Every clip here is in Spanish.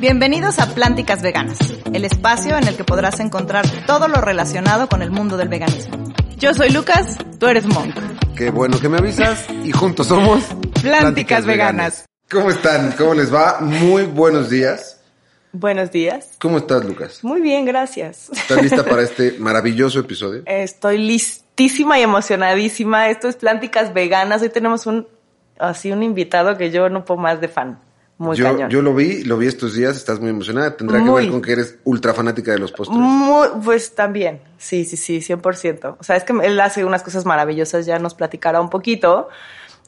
Bienvenidos a Plánticas Veganas, el espacio en el que podrás encontrar todo lo relacionado con el mundo del veganismo. Yo soy Lucas, tú eres Monk. Qué bueno que me avisas y juntos somos Plánticas, Veganas. ¿Cómo están? ¿Cómo les va? Muy buenos días. Buenos días. ¿Cómo estás, Lucas? Muy bien, gracias. ¿Estás lista para este maravilloso episodio? Estoy listísima y emocionadísima. Esto es Plánticas Veganas. Hoy tenemos un así un invitado que yo no puedo más de fan. Muy yo, cañón. yo lo vi, lo vi estos días, estás muy emocionada. Tendrá que ver con que eres ultra fanática de los postres. Muy, pues también, sí, sí, sí, 100%. O sea, es que él hace unas cosas maravillosas, ya nos platicará un poquito.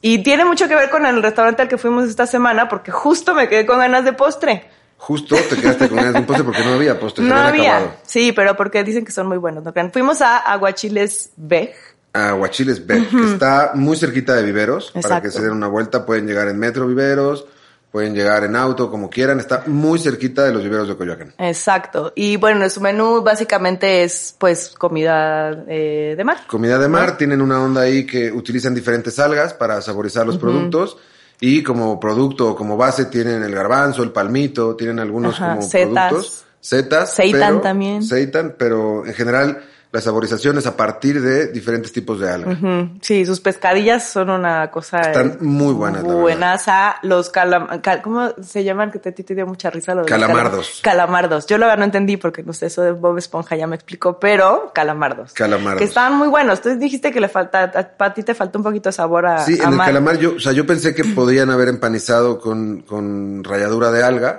Y tiene mucho que ver con el restaurante al que fuimos esta semana, porque justo me quedé con ganas de postre. Justo te quedaste con ganas de un postre porque no había postres, no había. acabado. Sí, pero porque dicen que son muy buenos, ¿no crean? Fuimos a Aguachiles Bej. A Guachiles Beck, que está muy cerquita de Viveros. Para que se den una vuelta, pueden llegar en metro Viveros, pueden llegar en auto, como quieran. Está muy cerquita de los Viveros de Coyoacán. Exacto. Y bueno, su menú básicamente es pues comida eh, de mar. Comida de mar, tienen una onda ahí que utilizan diferentes algas para saborizar los productos. Y como producto o como base tienen el garbanzo, el palmito, tienen algunos Ajá, como setas. productos. Setas. Seitan pero- también. Seitan, pero en general la saborización es a partir de diferentes tipos de algas. Ujú. Sí, sus pescadillas son una cosa. Están muy buenas, la verdad. Buenas a los calam cal- ¿Cómo se llaman? Que te, te dio mucha risa los Calamardos. calam- Calamardos. Yo lo no entendí porque no sé, eso de Bob Esponja ya me explicó, pero calamardos. Calamardos. Que estaban muy buenos. Tú dijiste que le falta, a, a ti te falta un poquito de sabor a, Sí, a en el mar. calamar yo, o sea, yo pensé que podían haber empanizado con, con ralladura de alga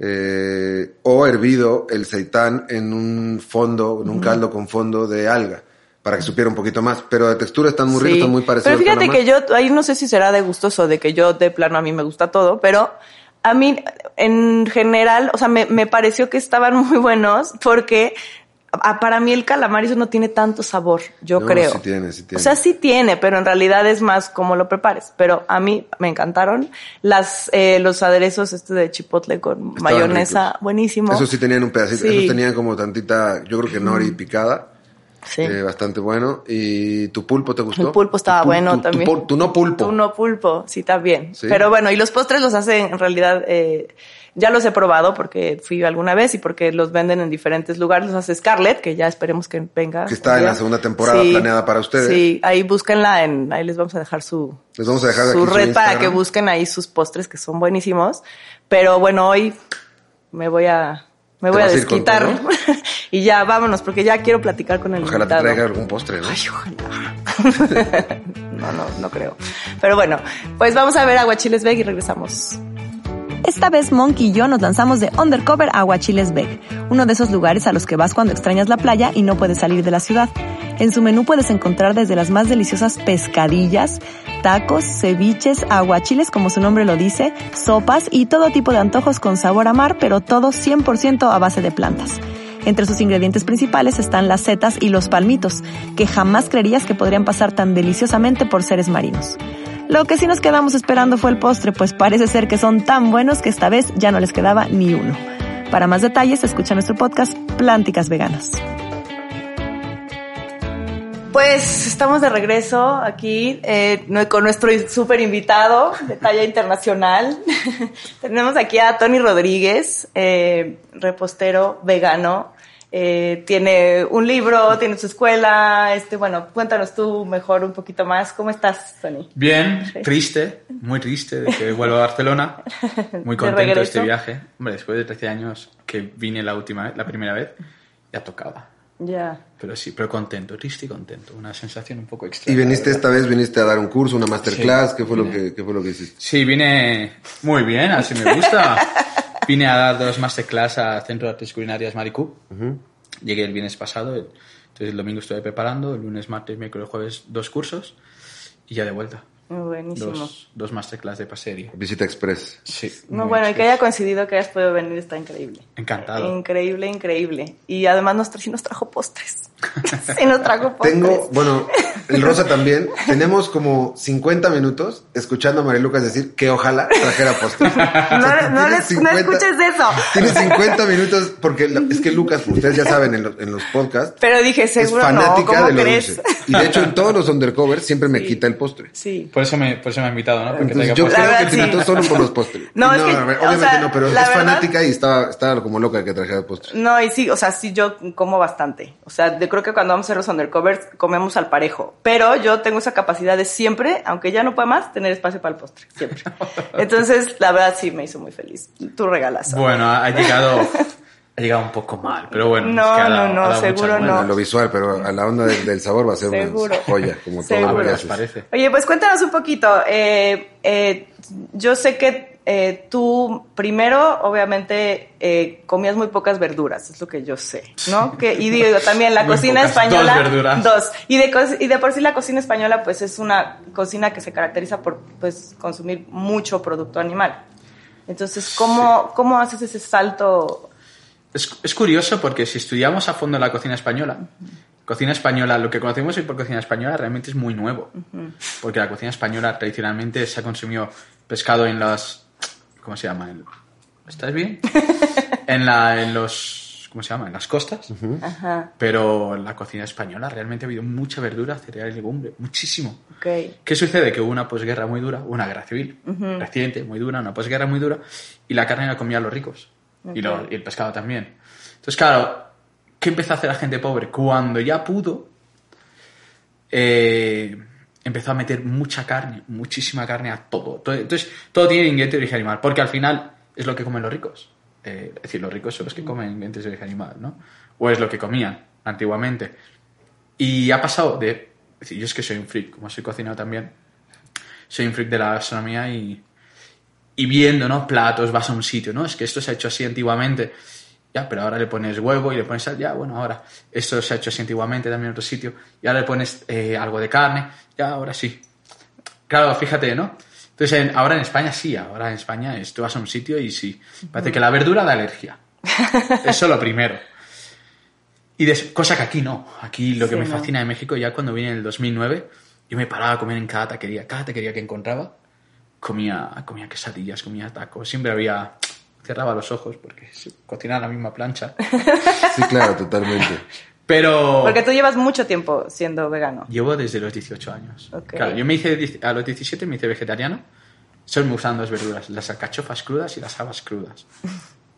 eh, o hervido el seitán en un fondo, en un caldo con fondo de alga para que supiera un poquito más. Pero de textura están muy ricos, Sí. están muy parecidos. Pero fíjate que yo, ahí no sé si será de gustoso, de que yo de plano a mí me gusta todo, pero a mí en general, o sea, me, me pareció que estaban muy buenos porque para mí el calamar eso no tiene tanto sabor, yo No, creo. sí tiene, sí tiene. O sea, sí tiene, pero en realidad es más como lo prepares. Pero a mí me encantaron las eh, los aderezos este de chipotle con Estaban mayonesa, ricos. buenísimo. Esos sí tenían un pedacito, Sí. esos tenían como tantita, yo creo que nori picada. Sí. eh, bastante bueno. ¿Y tu pulpo te gustó? El pulpo estaba Tu bueno tu- tu también. Tu, no pulpo. Tú no pulpo, sí, también. Sí. Pero bueno, y los postres los hacen en realidad, eh, ya los he probado porque fui alguna vez y porque los venden en diferentes lugares. Los hace Scarlett, que ya esperemos que venga. Que está en la segunda temporada planeada para ustedes. Sí, ahí búsquenla en, ahí les vamos a dejar su, Les vamos a dejar su red para que busquen ahí sus postres que son buenísimos. Pero bueno, hoy me voy a, me ¿Te voy a a desquitar. todo? y ya vámonos, porque ya quiero platicar con el Ojalá te traiga algún postre, ¿no? Ay, ojalá. no, no, no creo. Pero bueno, pues vamos a ver Aguachiles Veg y regresamos. Esta vez Monk y yo nos lanzamos de undercover a Aguachiles Beck, uno de esos lugares a los que vas cuando extrañas la playa y no puedes salir de la ciudad. En su menú puedes encontrar desde las más deliciosas pescadillas, tacos, ceviches, aguachiles como su nombre lo dice, sopas y todo tipo de antojos con sabor a mar, pero todo 100% a base de plantas. Entre sus ingredientes principales están las setas y los palmitos, que jamás creerías que podrían pasar tan deliciosamente por seres marinos. Lo que sí nos quedamos esperando fue el postre, pues parece ser que son tan buenos que esta vez ya no les quedaba ni uno. Para más detalles, escucha nuestro podcast Plánticas Veganas. Pues estamos de regreso aquí eh, con nuestro súper invitado de talla internacional. Tenemos aquí a Tony Rodríguez, eh, repostero vegano. Eh, tiene un libro, tiene su escuela. Este, bueno, cuéntanos tú mejor un poquito más. ¿Cómo estás, Tony? Bien, triste, muy triste de que vuelva a Barcelona. Muy contento de este viaje. Hombre, después de 13 años que vine la última vez, la primera vez, ya tocaba. Ya. Pero sí, pero contento, triste y contento. Una sensación un poco extraña. Y viniste esta vez, viniste a dar un curso, una masterclass, Sí, ¿qué fue lo que, qué fue lo que hiciste? Sí, vine muy bien, así me gusta. vine a dar dos masterclass a Centro de Artes Culinarias Maricú. Llegué el viernes pasado, entonces el domingo estuve preparando, el lunes, martes, miércoles, jueves, dos cursos y ya de vuelta. Buenísimo. Dos, dos masterclass de pasería. Visita express. Sí. No, muy bueno, y que haya coincidido que hayas podido venir está increíble. Encantado. Increíble, increíble. Y además nos, tra- sí nos trajo postres. Sí, nos trajo postres. Tengo, bueno, el Rosa también. Tenemos como 50 minutos escuchando a María Lucas decir que ojalá trajera postres. No, no, les- no escuches eso. Tiene 50 minutos porque la- es que Lucas, ustedes ya saben en, los- en los podcasts, Pero dije, es seguro no, fanática ¿cómo de lo crees? dulce. Y de hecho en todos los undercovers siempre me quita el postre. Sí. Por eso me, por eso me ha invitado, ¿no? Porque Entonces traiga yo postre. La creo verdad, que te sí. invitó solo por los postres. No, es que, o obviamente sea, no, pero es verdad- fanática y estaba, estaba como loca de que trajera postres. No, y sí, o sea, sí, yo como bastante. O sea, yo creo que cuando vamos a hacer los undercovers comemos al parejo. Pero yo tengo esa capacidad de siempre, aunque ya no pueda más, tener espacio para el postre. Siempre. Entonces, la verdad sí me hizo muy feliz. Tu regalazo. Bueno, ha ha llegado, ha llegado un poco mal, pero bueno. No, es que ha no, no, seguro no. Lo visual, pero a la onda del, del sabor va a ser Seguro. una joya, como todo lo que ¿Qué os haces. parece? Oye, pues cuéntanos un poquito. Eh, eh, yo sé que eh, tú primero, obviamente, eh, comías muy pocas verduras, es lo que yo sé, ¿no? Que, y digo también la cocina pocas, española. dos verduras. Dos. Y de, y de por sí la cocina española, pues es una cocina que se caracteriza por pues, consumir mucho producto animal. Entonces, ¿cómo, ¿cómo haces ese salto? Es, es curioso porque si estudiamos a fondo la cocina española, cocina española, lo que conocemos hoy por cocina española realmente es muy nuevo. Porque la cocina española tradicionalmente se ha consumido pescado en las... ¿Cómo se llama? ¿Estás bien? en, la, en los... ¿Cómo se llama? En las costas. Ajá, Pero en la cocina española realmente ha habido mucha verdura, cereal y legumbre. Muchísimo. ok. ¿Qué sucede? Que hubo una posguerra muy dura, una guerra civil reciente, muy dura, una posguerra muy dura, y la carne la comían los ricos. Y, lo- y el pescado también. Entonces, claro, ¿qué empezó a hacer la gente pobre? Cuando ya pudo, eh, empezó a meter mucha carne, muchísima carne a todo. todo. Entonces, todo tiene ingredientes de origen animal, porque al final es lo que comen los ricos. Eh, es decir, los ricos son los que comen ingredientes de origen animal, ¿no? O es lo que comían antiguamente. Y ha pasado de... Es decir, yo es que soy un freak, como soy cocinero también, soy un freak de la gastronomía y, y viendo, ¿no? Platos, vas a un sitio, ¿no? Es que esto se ha hecho así antiguamente. Ya, pero ahora le pones huevo y le pones sal. Ya, bueno, ahora esto se ha hecho así antiguamente también en otro sitio. Y ahora le pones eh, algo de carne. Ya, ahora sí. Claro, fíjate, ¿no? Entonces, en- ahora en España sí, ahora en España es, tú vas a un sitio y sí. Parece que la verdura da alergia. Eso lo primero. Y des- cosa que aquí no. Aquí lo que Sí, me no. fascina de México, ya cuando vine en el 2009, yo me paraba a comer en cada taquería. Cada taquería que encontraba, comía, comía quesadillas, comía tacos. Siempre había... Cerraba los ojos porque se cocinaba en la misma plancha. Sí, claro, totalmente. Pero... Porque tú llevas mucho tiempo siendo vegano. Llevo desde los 18 años. Ok. Claro, yo me hice, a los 17 me hice vegetariano. Solo me gustaban dos verduras, las alcachofas crudas y las habas crudas.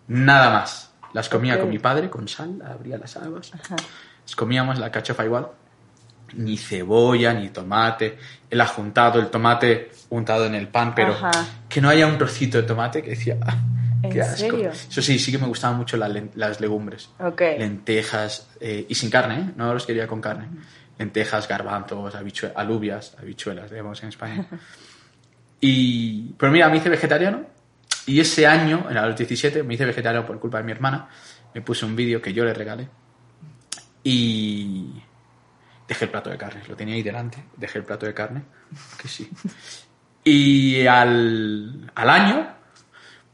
Nada más. Las comía con mi padre, con sal, abría las habas. Las comíamos la alcachofa igual. Ni cebolla, ni tomate. El ajuntado, el tomate untado en el pan, pero Ajá. que no haya un trocito de tomate que decía, "Ah, qué ¿En asco. serio? Eso sí, sí que me gustaban mucho las, legumbres Ok. lentejas eh, y sin carne, ¿eh? no los quería con carne. Lentejas, garbanzos, habichue- alubias, habichuelas, digamos en España. Y, pero mira, me hice vegetariano y ese año, a los 17, me hice vegetariano por culpa de mi hermana. Me puse un vídeo que yo le regalé y dejé el plato de carne. Lo tenía ahí delante, dejé el plato de carne, que sí. Y al, al año,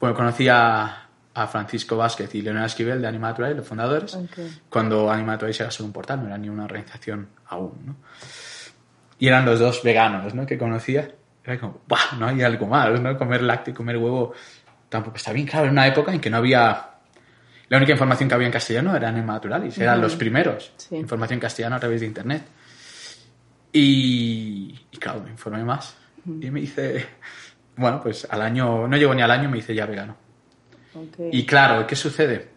bueno, conocí a, a Francisco Vázquez y Leonel Esquivel de Anima Natural, los fundadores, Ok. cuando Anima Natural era solo un portal, no era ni una organización aún, ¿no? Y eran los dos veganos, ¿no? Que conocía. Era como, ¡buah! No hay algo más, ¿no? Comer lácteo y comer huevo tampoco está bien. Claro, en una época en que no había... La única información que había en castellano era Anima Naturalis, eran los primeros. Sí. Información en castellano a través de Internet. Y, y claro, me informé más. Y me hice... Bueno, pues al año... No llegó ni al año, me hice ya vegano. Ok. Y claro, ¿qué sucede?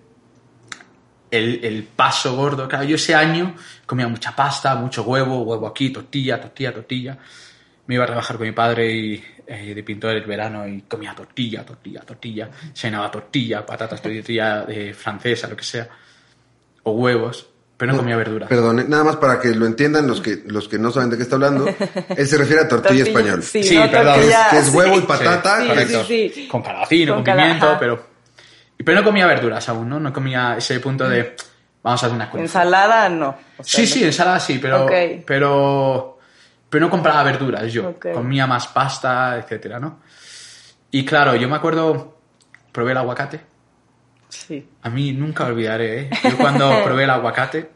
El, el paso gordo, claro, yo ese año comía mucha pasta, mucho huevo, huevo aquí, tortilla, tortilla, tortilla. Me iba a trabajar con mi padre y, eh, de pintor el verano y comía tortilla, tortilla, tortilla. Se llenaba tortilla, patatas, tortilla eh, francesa, lo que sea. O huevos, pero no comía verduras. Perdón, eh, nada más para que lo entiendan los que, los que no saben de qué está hablando. Él se refiere a tortilla, española. Sí, Sí, no, perdón. tortilla, Que es huevo y sí. patata. Sí, es- Correcto. sí, sí. Con calabacino, Con con, pimiento, cala- pero... Pero no comía verduras aún, ¿no? No comía ese punto de... Vamos a hacer una cosa. Ensalada, no. O sea, Sí, no. sí, ensalada sí, pero, Ok. pero, pero no compraba verduras yo. Comía más pasta, etcétera, ¿no? Y claro, yo me acuerdo, probé el aguacate. Sí. A mí nunca olvidaré, ¿eh? Yo cuando probé el aguacate,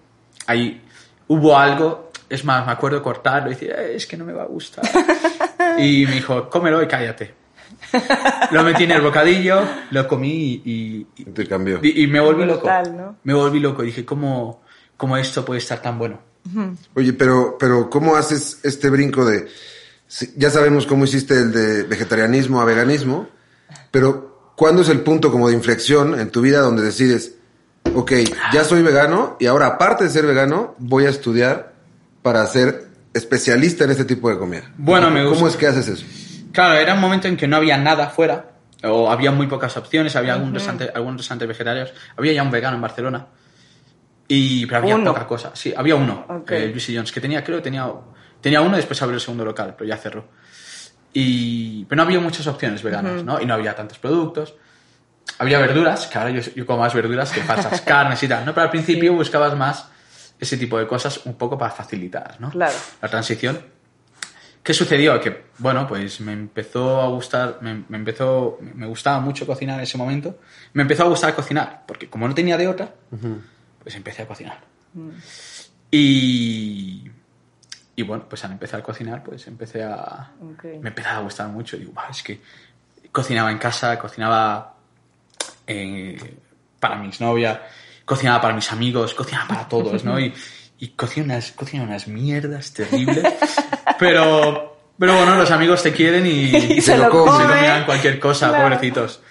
ahí hubo algo, es más, me acuerdo cortarlo y decir, "Eh, es que no me va a gustar. y me dijo, cómelo y cállate. Lo metí en el bocadillo, lo comí y, y- Te cambió. y- y me volví loco. Brutal, ¿no? Me volví loco y dije, ¿cómo, ¿cómo esto puede estar tan bueno? Oye, pero, pero ¿cómo haces este brinco de... ya sabemos cómo hiciste el de vegetarianismo a veganismo, pero ¿cuándo es el punto como de inflexión en tu vida donde decides, ok, ya soy vegano y ahora aparte de ser vegano, voy a estudiar para ser especialista en este tipo de comida? Bueno, me ¿Cómo gusta. es que haces eso? Claro, era un momento en que no había nada fuera, o había muy pocas opciones, había algún restaurante, algunos restaurantes vegetarianos, había ya un vegano en Barcelona, y, pero había Uno. poca cosa. Sí, había uno, Ok. eh, Juicy Jones, que tenía, creo que tenía, tenía uno y después abrió el segundo local, pero ya cerró. Y, pero no había muchas opciones veganas, ¿no? Y no había tantos productos. Había verduras, que ahora yo, yo como más verduras que falsas carnes y tal, ¿no? Pero al principio buscabas más ese tipo de cosas un poco para facilitar, ¿no? Claro. La transición. ¿Qué sucedió? Que, bueno, pues me empezó a gustar, me, me empezó, me gustaba mucho cocinar en ese momento. Me empezó a gustar cocinar, porque como no tenía de otra, pues empecé a cocinar. Y, y bueno, pues al empezar a cocinar, pues empecé a... Ok. Me empezaba a gustar mucho. Digo, "Buah, es que cocinaba en casa, cocinaba eh, para mis novias, cocinaba para mis amigos, cocinaba para todos, ¿no? Y, y cocina unas, cocina unas mierdas terribles. Pero, pero bueno, los amigos te quieren y, Y se lo se comen. comen cualquier cosa, Claro. pobrecitos.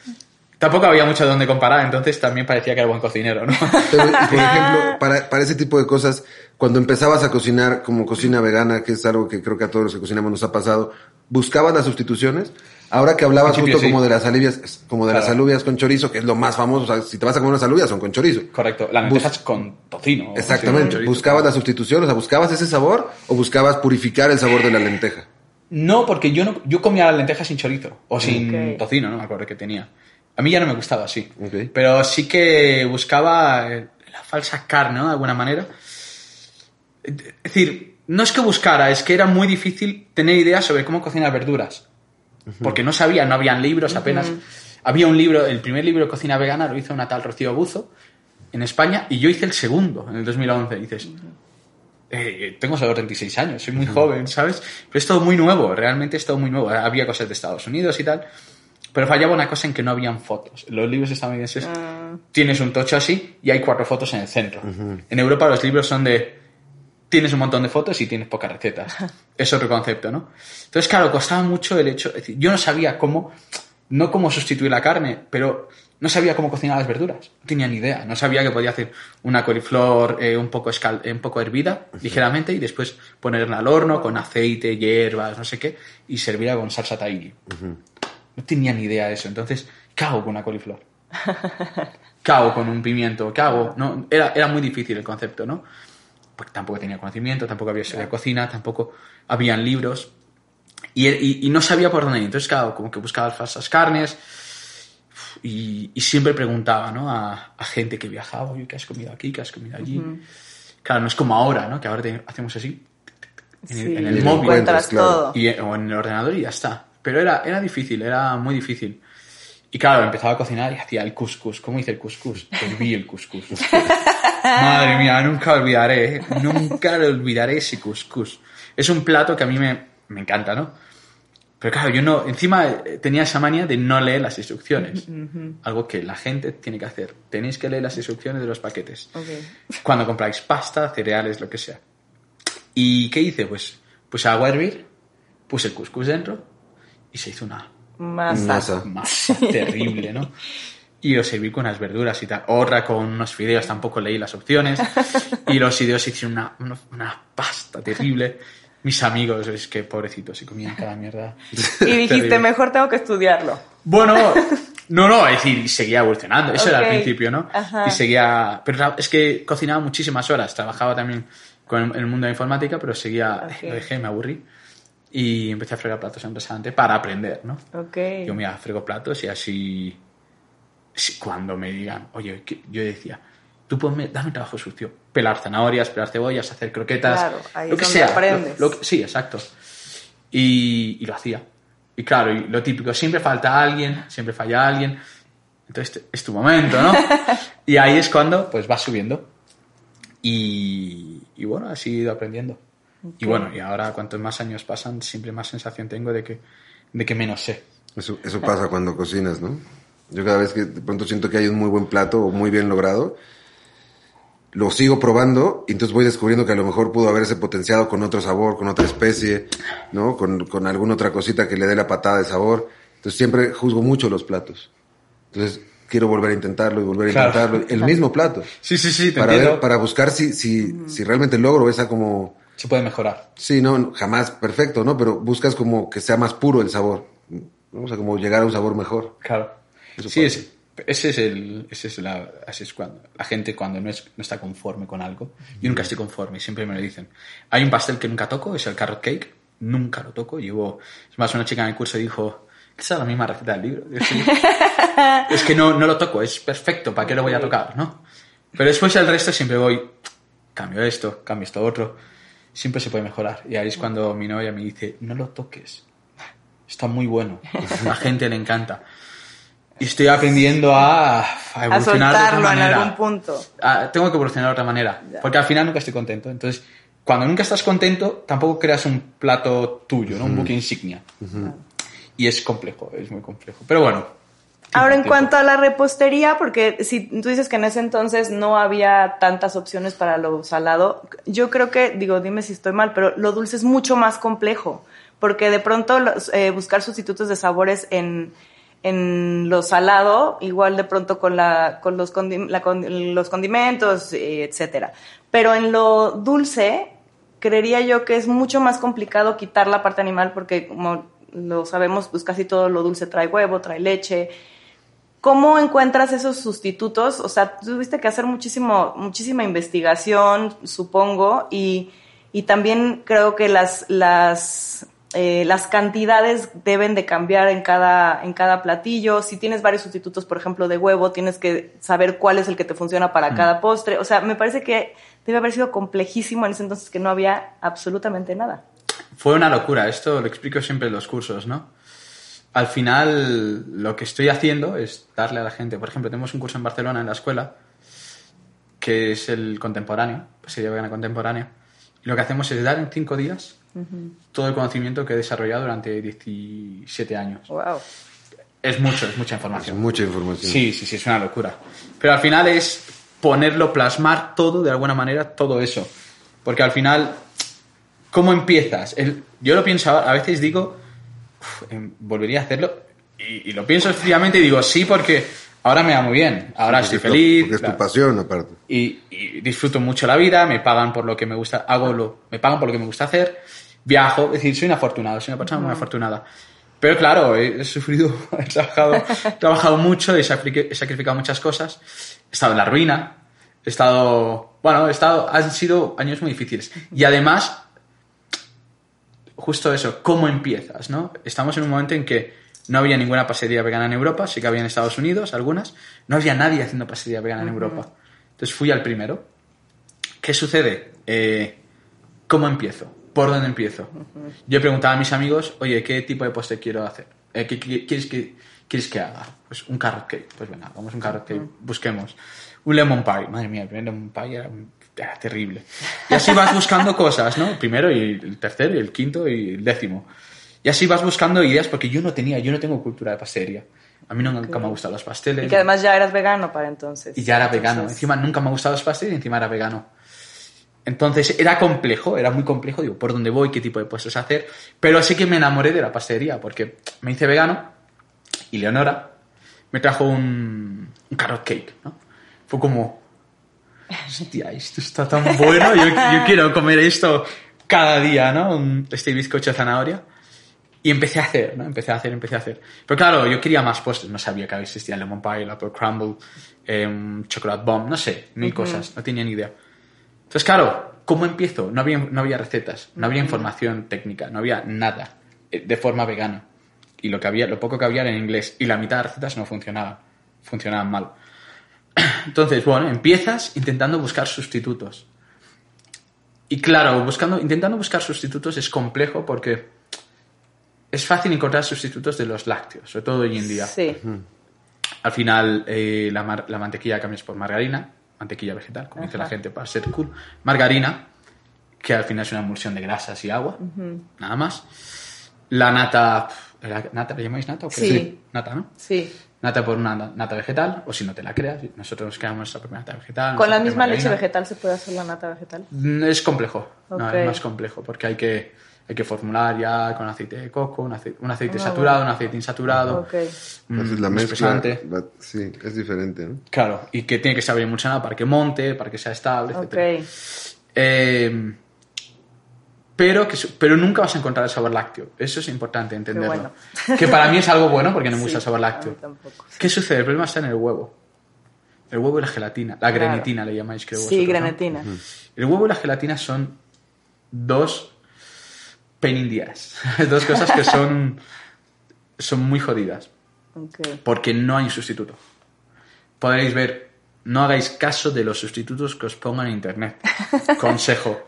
Tampoco había mucho donde comparar, entonces también parecía que era buen cocinero, ¿no? Pero, por ejemplo, para, para ese tipo de cosas, cuando empezabas a cocinar como cocina vegana, que es algo que creo que a todos los que cocinamos nos ha pasado, ¿buscabas las sustituciones? Ahora que hablabas justo principio, como sí. de las alubias, como de las Claro. alubias con chorizo, que es lo más famoso, o sea, si te vas a comer unas alubias son con chorizo. Correcto, las lentejas con tocino. Exactamente. con chorizo. ¿Buscabas la sustitución? O sea, ¿buscabas ese sabor o buscabas purificar el sabor de la lenteja? No, porque yo no, yo comía las lentejas sin chorizo o sin tocino, no me acuerdo que tenía. A mí ya no me gustaba así. Pero sí que buscaba eh, la falsa carne, ¿no? De alguna manera. Es decir, no es que buscara, es que era muy difícil tener ideas sobre cómo cocinar verduras. Porque no sabía, no habían libros apenas. Había un libro, el primer libro de cocina vegana lo hizo una tal Rocío Buzo en España y yo hice el segundo en el 2011. Y dices, eh, tengo solo 36 años, soy muy joven, ¿sabes? Pero es todo muy nuevo, realmente es todo muy nuevo. Había cosas de Estados Unidos y tal, pero fallaba una cosa en que no habían fotos. En los libros estadounidenses tienes un tocho así y hay cuatro fotos en el centro. En Europa los libros son de tienes un montón de fotos y tienes pocas recetas. Es otro concepto, ¿no? Entonces, claro, costaba mucho el hecho, es decir, yo no sabía cómo, no cómo sustituir la carne, pero no sabía cómo cocinar las verduras. No tenía ni idea. No sabía que podía hacer una coliflor eh, un, poco escal- eh, un poco hervida, ligeramente, y después ponerla al horno con aceite, hierbas, no sé qué, y servirla con salsa tahini. No tenía ni idea de eso. Entonces, ¿qué hago con una coliflor? ¿Qué hago con un pimiento? ¿Qué hago? No, era, era muy difícil el concepto, ¿no? Porque tampoco tenía conocimiento, tampoco había historia de cocina, tampoco habían libros. Y, y- y no sabía por dónde ir. Entonces, claro, como que buscaba falsas carnes y, y siempre preguntaba, ¿no? A, a gente que viajaba, oye, ¿qué has comido aquí? ¿Qué has comido allí? Claro, no es como ahora, ¿no? Que ahora te- hacemos así en el, Sí, en el Y lo móvil claro. y, o en el ordenador y ya está. Pero era, era difícil, era muy difícil. Y claro, empezaba a cocinar y hacía el couscous. ¿Cómo hice el couscous? Herví el couscous. Madre mía, nunca olvidaré, ¿eh? nunca olvidaré ese couscous. Es un plato que a mí me, me encanta, ¿no? Pero claro, yo no, encima eh, tenía esa manía de no leer las instrucciones. Algo que la gente tiene que hacer. Tenéis que leer las instrucciones de los paquetes. Cuando compráis pasta, cereales, lo que sea. ¿Y qué hice? Pues puse agua a hervir, puse el couscous dentro y se hizo una Masa. Masa. masa terrible, ¿no? Y lo serví con unas verduras y tal. Otra con unos fideos, tampoco leí las opciones. Y los fideos hicieron una, una, una pasta terrible. Mis amigos, es que pobrecitos, se comían cada mierda. Y dijiste, Terrible. mejor tengo que estudiarlo. Bueno, no, no, es decir, seguía evolucionando. Eso era al principio, ¿no? ajá. Y seguía. Pero es que cocinaba muchísimas horas. Trabajaba también con el, mundo de informática, pero seguía. Ok. Lo dejé, me aburrí. Y empecé a fregar platos en un restaurante para aprender, ¿no? Ok. Yo, mira, frego platos y así. cuando me digan, oye, yo decía, tú ponme, dame trabajo sucio. Pelar zanahorias, pelar cebollas, hacer croquetas. Claro, ahí lo que sea. aprendes. lo- lo sí, exacto. Y, y lo hacía. Y claro, y lo típico, siempre falta alguien, siempre falla alguien. Entonces te- es tu momento, ¿no? y ahí es cuando pues vas subiendo. Y, y bueno, así he ido aprendiendo. Y bueno, y ahora cuantos más años pasan, siempre más sensación tengo de que, de que menos sé. Eso, eso pasa cuando cocinas, ¿no? Yo cada vez que de pronto siento que hay un muy buen plato o muy bien logrado, lo sigo probando y entonces voy descubriendo que a lo mejor pudo haberse potenciado con otro sabor, con otra especie, ¿no? Con, con alguna otra cosita que le dé la patada de sabor. Entonces siempre juzgo mucho los platos. Entonces quiero volver a intentarlo y volver a Claro. intentarlo. El mismo plato. Sí, sí, sí, te Para, ver, para buscar si, si, si realmente logro esa como... Se puede mejorar. Sí, no, jamás perfecto, ¿no? Pero buscas como que sea más puro el sabor. ¿no? O sea, como llegar a un sabor mejor. Claro. Eso sí, es, ese es el, ese es la, así es cuando la gente cuando no, es, no está conforme con algo. Yo nunca estoy conforme, siempre me lo dicen. Hay un pastel que nunca toco, es el carrot cake. Nunca lo toco. Llevo, es más, una chica en el curso dijo, esa es la misma receta del libro. Es que no, no lo toco, es perfecto, ¿para qué lo voy a tocar? ¿no? Pero después el resto siempre voy, cambio esto, cambio esto otro. Siempre se puede mejorar. Y ahí es cuando mi novia me dice, no lo toques. Está muy bueno. A la gente le encanta. Y estoy aprendiendo a, a A evolucionar de soltarlo otra en manera. algún punto. Ah, tengo que evolucionar de otra manera. Ya. Porque al final nunca estoy contento. Entonces, cuando nunca estás contento, tampoco creas un plato tuyo, ¿no? Un buque insignia. Y es complejo, es muy complejo. Pero bueno. Ahora, en cuanto a la repostería, porque si tú dices que en ese entonces no había tantas opciones para lo salado, yo creo que, digo, dime si estoy mal, pero lo dulce es mucho más complejo, porque de pronto los- eh, buscar sustitutos de sabores en, en lo salado, igual de pronto con, la, con, los, condi- la con- los condimentos, etcétera. Pero en lo dulce, creería yo que es mucho más complicado quitar la parte animal, porque como lo sabemos, pues casi todo lo dulce trae huevo, trae leche, ¿Cómo encuentras esos sustitutos? O sea, tuviste que hacer muchísimo, muchísima investigación, supongo, y, y también creo que las, las, eh, las cantidades deben de cambiar en cada, en cada platillo. Si tienes varios sustitutos, por ejemplo, de huevo, tienes que saber cuál es el que te funciona para cada postre. O sea, me parece que debe haber sido complejísimo en ese entonces que no había absolutamente nada. Fue una locura, esto lo explico siempre en los cursos, ¿no? Al final, lo que estoy haciendo es darle a la gente, por ejemplo, tenemos un curso en Barcelona en la escuela, que es el contemporáneo, pues sería vegana contemporánea, y lo que hacemos es dar en cinco días todo el conocimiento que he desarrollado durante 17 años. Wow. Es mucho, es mucha Es información. mucha información. Sí, sí, sí, es una locura. Pero al final es ponerlo, plasmar todo de alguna manera, todo eso. Porque al final, ¿cómo empiezas? El- yo lo pienso, ahora, a veces digo, "Uf, em, volvería a hacerlo. Y, y lo pienso fríamente y digo, sí, porque ahora me va muy bien. Ahora Porque estoy feliz. Porque es claro. tu pasión, aparte. y, y disfruto mucho la vida, me pagan por lo que me gusta, hago lo, me pagan por lo que me gusta hacer, viajo, es decir, soy un afortunado, soy una persona muy afortunada. Pero claro, he, he sufrido, he trabajado, he trabajado mucho, he sacrificado muchas cosas, he estado en la ruina, he estado, bueno, he estado, han sido años muy difíciles. Y además, justo eso, ¿cómo empiezas? ¿no? Estamos en un momento en que no había ninguna pastelería vegana en Europa, sí que había en Estados Unidos algunas, no había nadie haciendo pastelería vegana en Europa. Entonces fui al primero. ¿Qué sucede? Eh, ¿Cómo empiezo? ¿Por dónde empiezo? Yo preguntaba a mis amigos, oye, ¿qué tipo de postre quiero hacer? Eh, ¿qué, qué- quieres, que, ¿Quieres que haga? Pues un carrot cake. Pues venga, hagamos un carrot cake, busquemos. Un lemon pie. Madre mía, el primer lemon pie era, un- era terrible. Y así vas buscando cosas, ¿no? El primero y el tercero y el quinto y el décimo. Y así vas buscando ideas porque yo no tenía, yo no tengo cultura de pastelería. A mí nunca me han gustado los pasteles. Y que además ya eras vegano para entonces. Y ya era vegano. Entonces, Encima nunca me ha gustado los pasteles y encima era vegano. Entonces era complejo, era muy complejo. Digo, ¿por dónde voy? ¿Qué tipo de postres hacer? Pero sí que me enamoré de la pastelería porque me hice vegano y Leonora me trajo un, un carrot cake, ¿no? Fue como, hostia, esto está tan bueno, yo, yo quiero comer esto cada día, ¿no? Este bizcocho de zanahoria. Y empecé a hacer, ¿no? Empecé a hacer, empecé a hacer. Pero claro, yo quería más postres. No sabía que existía el lemon pie, el apple crumble, eh, un chocolate bomb, no sé, mil cosas. No tenía ni idea. Entonces, claro, ¿cómo empiezo? No había, no había recetas, no había información técnica, no había nada eh, de forma vegana. Y lo que había, lo poco que había era en inglés. Y la mitad de recetas no funcionaban. Funcionaban mal. Entonces, bueno, empiezas intentando buscar sustitutos. Y claro, buscando, intentando buscar sustitutos es complejo porque es fácil encontrar sustitutos de los lácteos, sobre todo hoy en día. Sí. Al final, eh, la, mar- la mantequilla cambias por margarina, mantequilla vegetal, como dice la gente, para ser cool. Margarina, que al final es una emulsión de grasas y agua, nada más. La nata, ¿la nata le llamáis nata? o qué? Sí. Nata, ¿no? Sí. Nata por una nata vegetal, o si no te la creas, nosotros nos creamos nuestra propia nata vegetal. ¿Con la misma leche vegetal se puede hacer la nata vegetal? Mm, Es complejo, no, es más complejo, porque hay que, hay que formular ya con aceite de coco, un aceite, un aceite Ah, saturado, bueno. un aceite insaturado. Ok. mm, la mezcla. Sí, es diferente, ¿no? Claro, y que tiene que estar bien emulsionado para que monte, para que sea estable, etc. Eh, pero, que, pero nunca vas a encontrar el sabor lácteo. Eso es importante entenderlo. bueno. Que para mí es algo bueno porque no me Sí, gusta el sabor a mí lácteo. tampoco. ¿Qué sucede? El problema está en el huevo. El huevo y la gelatina. La Claro. grenetina le llamáis, creo. Sí, vosotros, ¿no? grenetina. El huevo y la gelatina son dos pain in the ass. dos cosas que son, son muy jodidas. Porque no hay un sustituto. Podréis ver, no hagáis caso de los sustitutos que os pongan en internet. Consejo.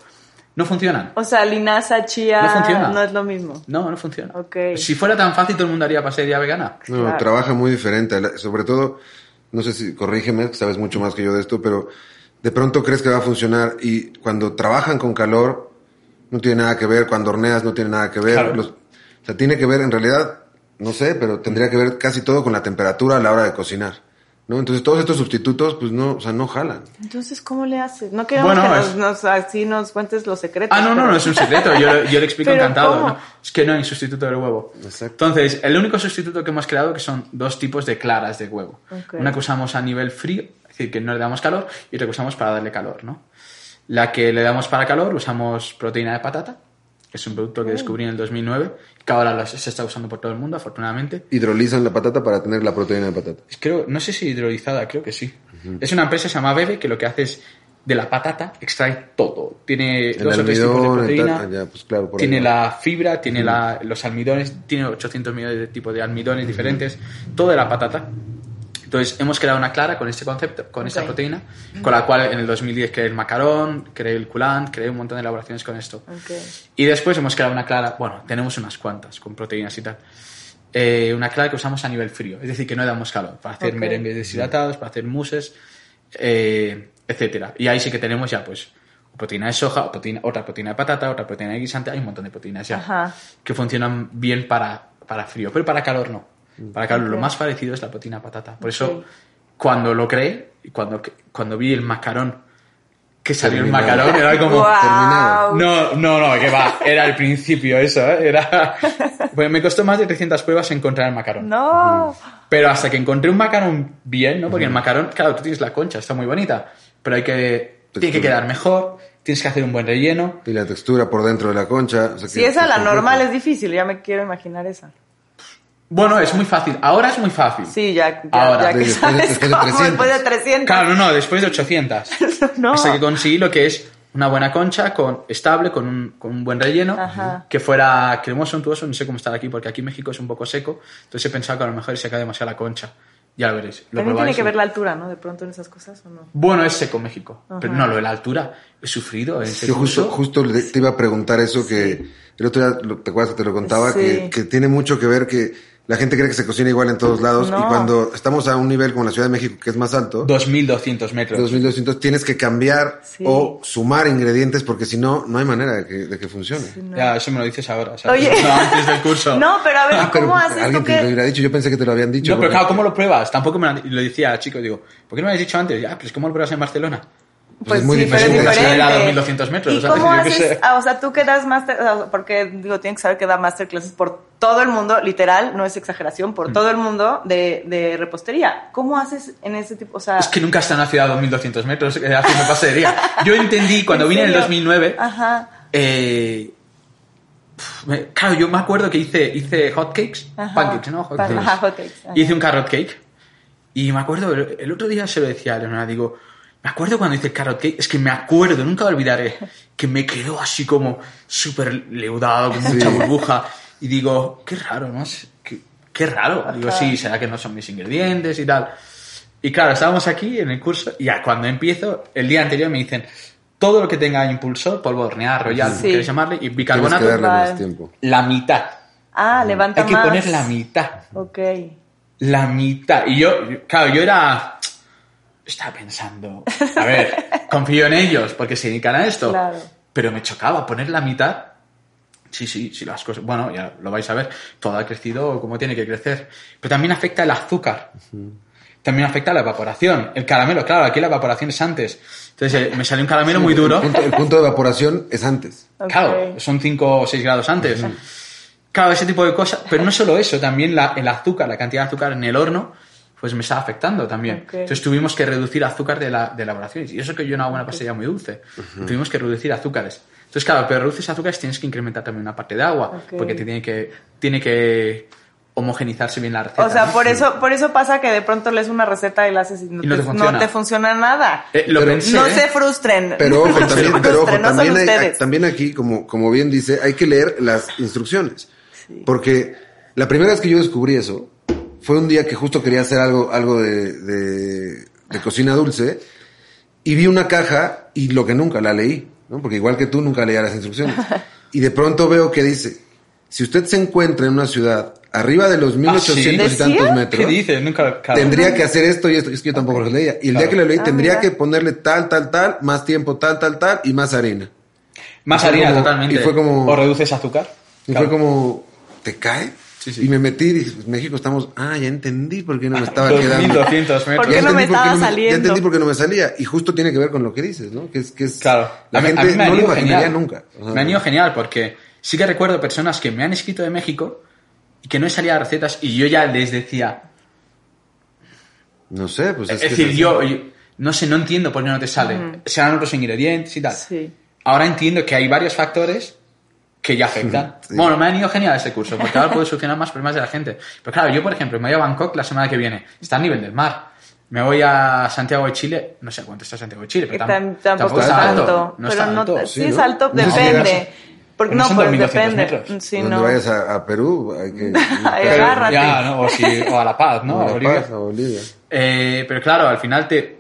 No funcionan. O sea, linaza, chía, No funciona. no es lo mismo. No, no funciona. Ok. Si fuera tan fácil, todo el mundo haría pastelería vegana. No, Claro. trabaja muy diferente. Sobre todo, no sé si, corrígeme, que sabes mucho más que yo de esto, pero de pronto crees que va a funcionar y cuando trabajan con calor, no tiene nada que ver. Cuando horneas, no tiene nada que ver. Claro. Los- o sea, tiene que ver, en realidad, no sé, pero tendría que ver casi todo con la temperatura a la hora de cocinar. ¿No? Entonces todos estos sustitutos, pues no, o sea, no jalan. Entonces, ¿cómo le haces? No queremos Bueno, que es- nos, nos- así nos cuentes los secretos. Ah, no, no, pero- no es un secreto. Yo, yo le explico ¿Pero encantado. Es que no hay sustituto del huevo. Exacto. Entonces, el único sustituto que hemos creado que son dos tipos de claras de huevo. Una que usamos a nivel frío, es decir, que no le damos calor, y otra que usamos para darle calor, ¿no? La que le damos para calor usamos proteína de patata, que es un producto que descubrí en el 2009, que ahora se está usando por todo el mundo, afortunadamente. Hidrolizan la patata para tener la proteína de patata. Creo, no sé si hidrolizada, creo que sí. Es una empresa que se llama Bebe que lo que hace es de la patata extrae todo. Tiene El dos o tres tipos de proteína. tal- ya, pues claro, por ahí tiene la fibra, tiene la- los almidones, tiene 800 millones de tipos de almidones diferentes, todo de la patata. Entonces hemos creado una clara con este concepto, con esta proteína, con la cual en el 2010 creé el macarón, creé el culant, creé un montón de elaboraciones con esto. Ok. Y después hemos creado una clara, bueno, tenemos unas cuantas con proteínas y tal. Eh, una clara que usamos a nivel frío, es decir, que no damos calor, para hacer merengues deshidratados, para hacer mousses, eh, etcétera. Y ahí sí que tenemos ya, pues, proteína de soja, proteína- otra proteína de patata, otra proteína de guisante, hay un montón de proteínas ya Ajá. que funcionan bien para, para frío, pero para calor no. Para calor lo más parecido es la proteína patata. Por eso, cuando lo creé, y cuando, cuando vi el macarón, que salió el Terminado. macarón, era como... Terminado. Wow. No, no, no, que va, era el principio eso, ¿eh? Era... Pues me costó más de 300 pruebas encontrar el macarón. No. Pero hasta que encontré un macarón bien, ¿no? Porque el macarón, claro, tú tienes la concha, está muy bonita, pero hay que... Tiene que quedar mejor, tienes que hacer un buen relleno. Y la textura por dentro de la concha. o sea, Si que- esa que la normal es difícil, ya me quiero imaginar esa. Bueno, es muy fácil. Ahora es muy fácil. Sí, ya, ya, Ahora, ya que después de- sabes después de cómo, 300. después de 300. Claro, no, no, después de 800. No. Hasta que conseguí lo que es una buena concha con estable, con un, con un buen relleno, Ajá. que fuera cremoso, untuoso, no sé cómo estar aquí, porque aquí México es un poco seco, entonces he pensado que a lo mejor se cae demasiado la concha. Ya lo veréis. Lo También tiene que ver la altura, ¿no? De pronto en esas cosas, ¿o no? Bueno, es seco México, pero Ajá. no, lo de la altura, he sufrido en ese Yo justo, justo te iba a preguntar eso que el otro día, ¿te acuerdas que te lo contaba? Sí. Que, que tiene mucho que ver que la gente cree que se cocina igual en todos lados No. y cuando estamos a un nivel como la Ciudad de México que es más alto, 2200 metros. 2200, tienes que cambiar Sí. o sumar ingredientes porque si no, no hay manera de que, de que funcione. Ya, eso me lo dices ahora, ¿sabes? Oye. No, antes del curso. No, pero a ver, Ah, pero ¿cómo haces alguien te lo que...? hubiera dicho, yo pensé que te lo habían dicho. No, pero porque- claro, ¿cómo lo pruebas? Tampoco me lo, lo decía chico, digo, ¿por qué no me has dicho antes? Ya, pues ¿cómo lo pruebas en Barcelona? Pues es muy sí, pero es diferente. La diferente. a 2200 metros, ¿Y ¿sabes? cómo Yo haces? ah, o sea, tú que das o sea, porque digo, tienes que saber que da masterclasses por todo el mundo, literal, no es exageración, Mm. por todo el mundo de, de repostería. ¿Cómo haces en ese tipo? O sea, Es que nunca está en una ciudad a 2200 metros eh, haciendo pastería. Yo entendí cuando ¿En vine en el serio? 2009. Ajá, eh, claro, yo me acuerdo que hice, hice hotcakes, pancakes, ¿no? Hotcakes. Ajá, hotcakes. Hice un carrot cake. Y me acuerdo, el, el otro día se lo decía a Leonora, digo, me acuerdo cuando hice el carrot cake, es que me acuerdo, nunca lo olvidaré, que me quedó así como súper leudado, con mucha burbuja. Y digo, qué raro, ¿no? Qué, qué raro. Digo, sí, será que no son mis ingredientes y tal. Y claro, estábamos aquí en el curso y ya cuando empiezo, el día anterior me dicen, todo lo que tenga impulsor, polvo de hornear, royal, Sí. queréis llamarle, y bicarbonato, la mitad. Ah, levanta Hay que más. poner la mitad. Ok. La mitad. Y yo- claro, yo era. Estaba pensando, a ver, confío en ellos porque se dedican a esto, Claro. pero me chocaba poner la mitad. Sí, sí, sí, las cosas, bueno, ya lo vais a ver, todo ha crecido como tiene que crecer, pero también afecta el azúcar, también afecta la evaporación, el caramelo, claro, aquí la evaporación es antes, entonces eh, me salió un caramelo muy duro, El punto, el punto de evaporación es antes. Ok. Claro, son 5 o 6 grados antes. Claro, ese tipo de cosas. Pero no solo eso, también la- el azúcar, la cantidad de azúcar en el horno, pues me estaba afectando también. Ok. Entonces tuvimos que reducir azúcar de, la, de elaboración. Y eso que yo no hago una pastilla muy dulce. Tuvimos que reducir azúcares. Entonces, claro, pero reduces azúcares tienes que incrementar también una parte de agua. Porque te tiene que, tiene que homogenizarse bien la receta. O sea, ¿no? por eso, por eso pasa que de pronto lees una receta y la haces y no, Y no te funciona. no te funciona nada. Eh, lo Pero- pensé, no ¿eh? se frustren. Pero ojo, también, pero ojo, hay- también aquí, como, como bien dice, hay que leer las instrucciones. Porque la primera vez que yo descubrí eso fue un día que justo quería hacer algo, algo de, de- de cocina dulce y vi una caja y lo que nunca la leí, ¿no? Porque igual que tú nunca leía las instrucciones. Y de pronto veo que dice, si usted se encuentra en una ciudad arriba de los 1800 y ¿Decía? tantos ¿Qué metros? Nunca, claro. tendría que hacer esto y esto. Es que yo tampoco lo leía. Y el día que lo leí, Ah, tendría mira. que ponerle tal, tal, tal, más tiempo, tal, tal, tal y más harina. Más Y harina, como- totalmente. y fue como- O reduces azúcar. Y Claro. fue como, ¿te cae? Sí, sí. Y me metí y dije, pues, México estamos, ah, ya entendí por qué no me estaba quedando. 2200 metros. ¿Por qué Ya no me estaba no saliendo? Ya entendí por qué no me salía. Y justo tiene que ver con lo que dices, ¿no? Que es, que es Claro. la A mí- gente a mí me ha no lo ido imaginaría genial. nunca. O sea, Me han ido genial porque sí que recuerdo personas que me han escrito de México y que no salía recetas y yo ya les decía, No sé, pues es, es, que decir, yo, yo no sé, no entiendo por qué no te sale. Serán otros ingredientes y tal. Sí. Ahora entiendo que hay varios factores que ya afectan. Sí. Bueno, me han ido genial este curso porque ahora puedo solucionar más problemas de la gente. Pero claro, yo por ejemplo me voy a Bangkok la semana que viene, está a nivel del mar. Me voy a Santiago de Chile, no sé cuánto está Santiago de Chile, Que pero tam- tam- tampoco es alto. No pero no, alto. sí, es ¿no? alto, No si depende. Porque, Pero no, son pues 2200 depende. Cuando no. vayas a, a Perú, hay que... Agárrate. ya, ¿no? O, si- o a La Paz, ¿no? a A La Bolivia. Paz, a Bolivia. Eh, pero claro, al final te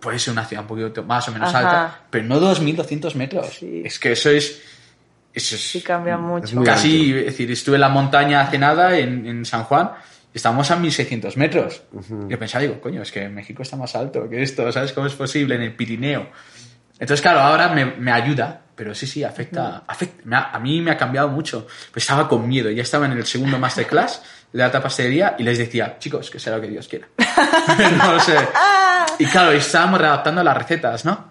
puede ser una ciudad un poquito más o menos Ajá. alta, pero no 2.200 metros. Sí. Es que eso es... Eso es Sí cambia mucho. casi, es decir, estuve en la montaña hace nada, en, en San Juan, y estamos a 1.600 metros. Y yo pensaba, digo, coño, es que México está más alto que esto, ¿sabes cómo es posible en el Pirineo? Entonces, claro, ahora me, me ayuda, pero sí, sí, afecta, afecta me ha- a mí me ha cambiado mucho. Pues estaba con miedo, ya estaba en el segundo masterclass de alta pastelería y les decía, chicos, que sea lo que Dios quiera. no sé. Y claro, estábamos readaptando las recetas, ¿no?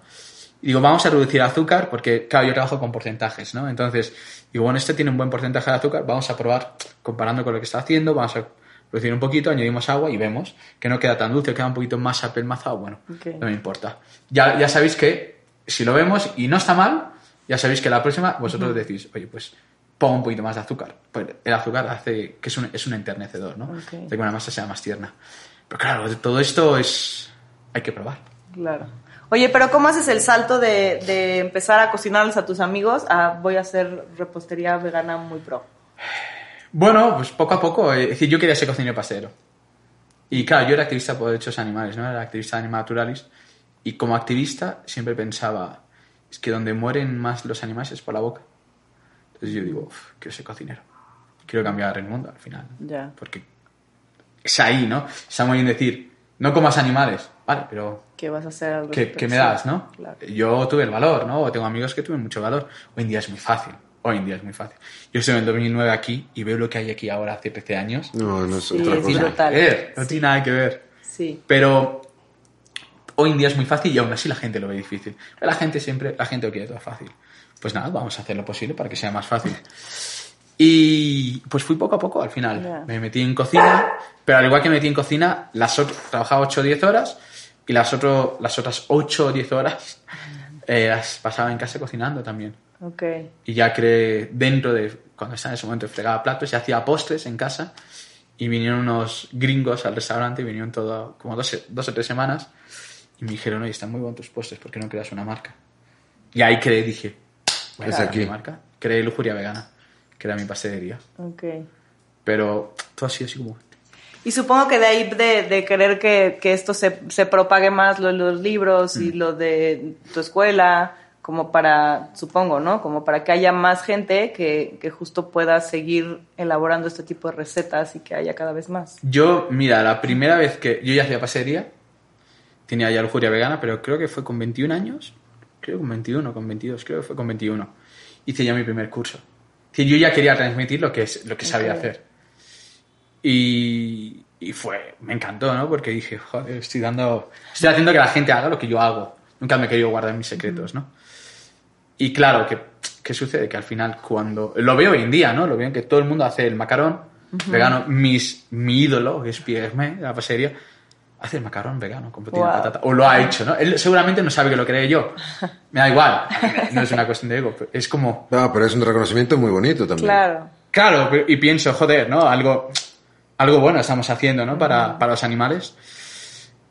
Y digo, vamos a reducir azúcar porque, claro, yo trabajo con porcentajes, ¿no? Entonces, digo, bueno, este tiene un buen porcentaje de azúcar, vamos a probar comparando con lo que está haciendo, vamos a reducir un poquito, añadimos agua y vemos que no queda tan dulce, queda un poquito más apelmazado, bueno, Ok. no me importa. Ya, ya sabéis que si lo vemos y no está mal, ya sabéis que la próxima vosotros decís, oye, pues pongo un poquito más de azúcar. Pues el azúcar hace que es un, es un enternecedor, ¿no? Ok. De que una masa sea más tierna. Pero claro, todo esto es... hay que probar. Claro. Oye, pero ¿cómo haces el salto de, de empezar a cocinarles a tus amigos a voy a hacer repostería vegana muy pro? Bueno, pues poco a poco. eh, Es decir, yo quería ser cocinero pastelero. Y claro, yo era activista por derechos animales, ¿no? Era activista de Anima Naturalis. Y como activista siempre pensaba, es que donde mueren más los animales es por la boca. Entonces yo digo, "Uf, quiero ser cocinero. Quiero cambiar el mundo al final. Ya. Porque es ahí, ¿no? Está muy bien decir, no comas animales. Vale, pero ¿Qué vas a hacer al ¿qué, qué me das, no? Claro. Yo tuve el valor, ¿no? O tengo amigos que tuvieron mucho valor. Hoy en día es muy fácil. Hoy en día es muy fácil. Yo estoy en el 2009 aquí y veo lo que hay aquí ahora hace 13 años. No, no es Sí, otra es No tiene cosa. brutal. nada que ver. No Sí. tiene nada que ver. Sí. Pero hoy en día es muy fácil y aún así la gente lo ve difícil. La gente siempre, la gente lo quiere todo fácil. Pues nada, vamos a hacer lo posible para que sea más fácil. Y pues fui poco a poco al final. Ya. Me metí en cocina, pero al igual que me metí en cocina, las trabajaba 8 o 10 horas y las, otro, las otras 8 o 10 horas eh, las pasaba en casa cocinando también. Ok. Y ya creé dentro de, cuando estaba en ese momento, fregaba platos y hacía postres en casa. Y vinieron unos gringos al restaurante, vinieron todo, como dos, dos o tres semanas. Y me dijeron, oye, están muy buenos tus postres, ¿por qué no creas una marca? Y ahí creé, dije, voy a aquí. mi marca. Creé Lujuria Vegana, que era mi pastelería. Ok. Pero todo ha sido así como... Y supongo que de ahí de, de querer que, que esto se, se propague más, lo de los libros y lo de tu escuela, como para, supongo, ¿no? Como para que haya más gente que, que justo pueda seguir elaborando este tipo de recetas y que haya cada vez más. Yo, mira, la primera vez que yo ya hacía pastelería, tenía ya lujuria vegana, pero creo que fue con 21 años, creo que con 21, con 22, creo que fue con 21. Hice ya mi primer curso. Yo ya quería transmitir lo que, es, lo que sabía hacer. Y, y fue, me encantó, ¿no? Porque dije, joder, estoy dando, estoy haciendo que la gente haga lo que yo hago. Nunca me he querido guardar mis secretos, ¿no? Y claro, ¿qué, ¿qué sucede? Que al final cuando... Lo veo hoy en día, ¿no? Lo veo en que todo el mundo hace el macarón vegano. Mis, mi ídolo, que es Pierre la pasería, hace el macarrón vegano con proteína de Wow. patata. O lo ha hecho, ¿no? Él seguramente no sabe que lo cree yo. Me da igual. No es una cuestión de ego. pero Es como... No, pero es un reconocimiento muy bonito también. Claro. Claro, y pienso, joder, ¿no? Algo, algo bueno estamos haciendo, ¿no? Para, para los animales.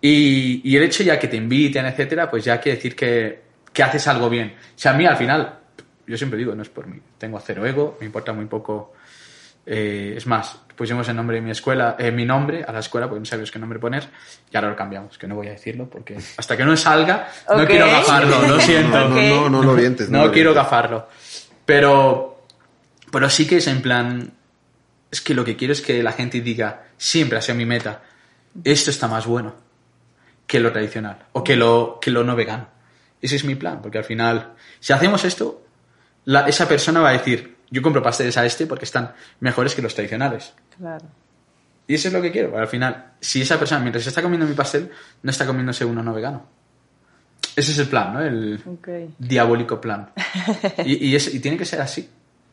Y, y el hecho ya que te inviten, etcétera, pues ya quiere decir que, que haces algo bien. O sea, a mí al final, yo siempre digo, no es por mí. Tengo cero ego, me importa muy poco. eh, es más, pusimos el nombre de mi escuela, eh, mi nombre a la escuela, porque no sabíamos qué nombre poner, y ahora lo cambiamos, que no voy a decirlo, porque hasta que no salga, no Ok. quiero gafarlo, lo siento. No, no, no, no lo vientes. No lo quiero vientes. gafarlo. Pero, pero sí que es en plan. Es que lo que quiero es que la gente diga, siempre ha sido mi meta, esto está más bueno que lo tradicional o que lo, que lo no vegano. Ese es mi plan, porque al final, si hacemos esto, la- esa persona va a decir, yo compro pasteles a este porque están mejores que los tradicionales. Claro. Y eso es lo que quiero. Al final, si esa persona, mientras está comiendo mi pastel, no está comiéndose uno no vegano. Ese es el plan, ¿no? El diabólico plan. Y, y, es- y tiene que ser así.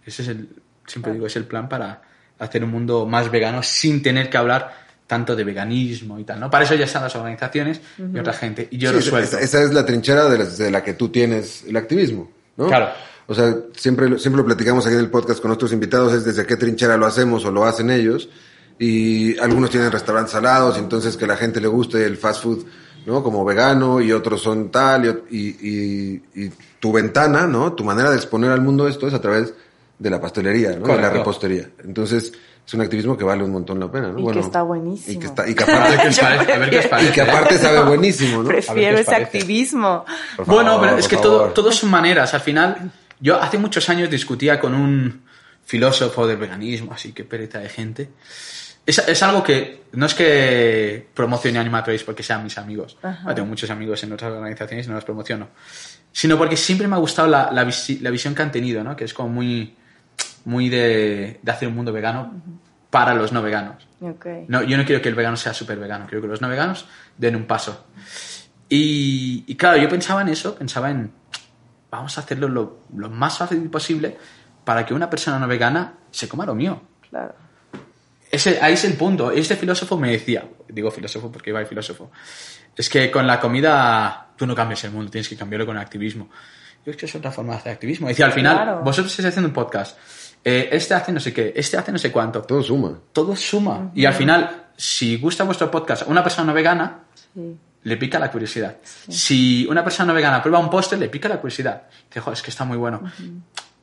Ese es el, siempre digo, es el plan para hacer un mundo más vegano sin tener que hablar tanto de veganismo y tal, ¿no? Para eso ya están las organizaciones y otra gente. Y yo Sí, lo esa- suelto. esa, esa es la trinchera de la, de la que tú tienes el activismo, ¿no? Claro. O sea, siempre, lo- siempre lo platicamos aquí en el podcast con nuestros invitados, es desde qué trinchera lo hacemos o lo hacen ellos. Y algunos tienen restaurantes salados, y entonces que a la gente le guste el fast food, ¿no? Como vegano, y otros son tal, y, y- y tu ventana, ¿no? Tu manera de exponer al mundo esto es a través de la pastelería, ¿no? De la repostería. Entonces, es un activismo que vale un montón la pena, ¿no? Y que está buenísimo. Y que, está, y que aparte. A ver qué os y que ¿eh? aparte sabe buenísimo, ¿no? Prefiero ese activismo. Bueno, pero es que todo, todo son maneras. Al final, yo hace muchos años discutía con un filósofo del veganismo, así que pereza de gente. Es, es algo que no es que promocione Animatroids porque sean mis amigos. Ajá. Tengo muchos amigos en otras organizaciones y no los promociono. Sino porque siempre me ha gustado la, la, visi- la visión que han tenido, ¿no? Que es como muy, muy de, de hacer un mundo vegano para los no veganos. No, yo no quiero que el vegano sea súper vegano, quiero que los no veganos den un paso. Y, y claro, yo pensaba en eso, pensaba en, vamos a hacerlo lo, lo más fácil posible para que una persona no vegana se coma lo mío. Claro. Ese, ahí es el punto. Este filósofo me decía, digo filósofo porque iba el filósofo, es que con la comida tú no cambias el mundo, tienes que cambiarlo con el activismo. Yo es que es otra forma de hacer activismo. Decía, al final, Claro. vosotros estáis haciendo un podcast, eh, este hace no sé qué, este hace no sé cuánto Todo suma. todo suma. Y al final, si gusta vuestro podcast a una persona no vegana, Sí. le pica la curiosidad. Si una persona no vegana prueba un postre, le pica la curiosidad. Dice, joder, es que está muy bueno.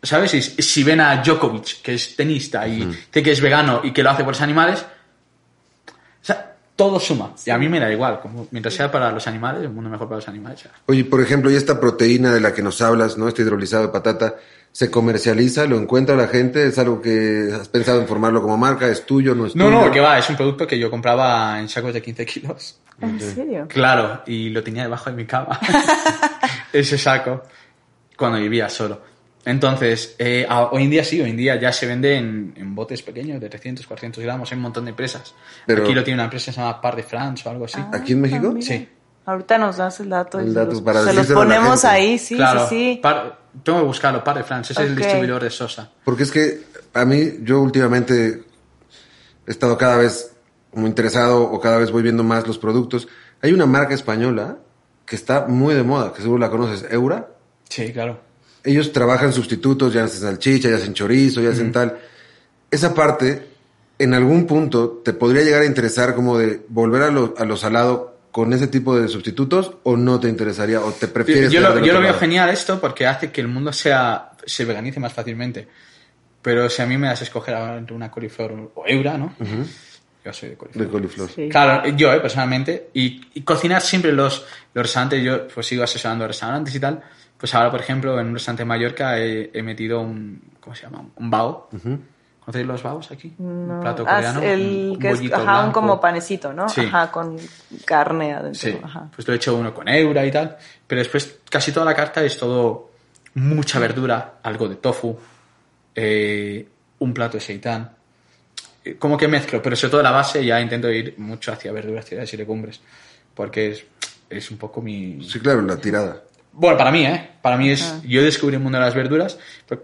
¿Sabes? Y si ven a Djokovic, que es tenista y que es vegano y que lo hace por los animales, todo suma. Y a mí me da igual. Como, mientras sea para los animales, el mundo mejor para los animales. ya. Oye, por ejemplo, y esta proteína de la que nos hablas, ¿no? Este hidrolizado de patata, ¿se comercializa? ¿Lo encuentra la gente? ¿Es algo que has pensado en formarlo como marca? ¿Es tuyo? ¿No es No, tuyo? no, que va, es un producto que yo compraba en sacos de 15 kilos. ¿En serio? Claro, y lo tenía debajo de mi cama. Ese saco. Cuando vivía solo. Entonces, eh, a- hoy en día sí, hoy en día ya se vende en, en botes pequeños de 300, 400 gramos. Hay un montón de empresas. Pero- Aquí lo tiene una empresa que se llama Par de France o algo así. ¿Aquí en México? Ah. Sí. Ahorita nos das el dato. El se dato los, para se los ponemos ahí, sí, claro, sí, sí. Par- tengo que buscarlo, Par de France. Ese es el distribuidor de Sosa. Porque es que a mí, yo últimamente he estado cada vez muy interesado o cada vez voy viendo más los productos. Hay una marca española que está muy de moda, que seguro la conoces, Eura. Sí, claro. Ellos trabajan sustitutos, ya hacen salchicha, ya hacen chorizo, ya hacen tal. Esa parte, en algún punto, te podría llegar a interesar como de volver a lo, a lo salado con ese tipo de sustitutos o no te interesaría o te prefieres... Yo, lo, yo lo veo lado? genial esto porque hace que el mundo sea se veganice más fácilmente. Pero si a mí me das a escoger ahora entre una coliflor o eura, ¿no? Yo soy de coliflor. De coliflor. Sí. Claro, yo eh, personalmente. Y, y cocinar siempre los, los restaurantes, yo pues sigo asesorando restaurantes y tal. Pues ahora, por ejemplo, en un restaurante en Mallorca he, he metido un, ¿cómo se llama? Un bao. ¿Conocéis los babos aquí? No. Un plato Ah, coreano. el un que es, bollito ajá, un blanco. como panecito, ¿no? Sí. Ajá, con carne adentro. Sí, Ajá. pues lo he hecho uno con eura y tal, pero después casi toda la carta es todo mucha verdura, algo de tofu, eh, un plato de seitán, Eh, como que mezclo, pero sobre todo la base ya intento ir mucho hacia verduras, cereales y legumbres, porque es, es un poco mi... Sí, claro, la tirada. Bueno, para mí, ¿eh? Para mí es... Yo descubrí el mundo de las verduras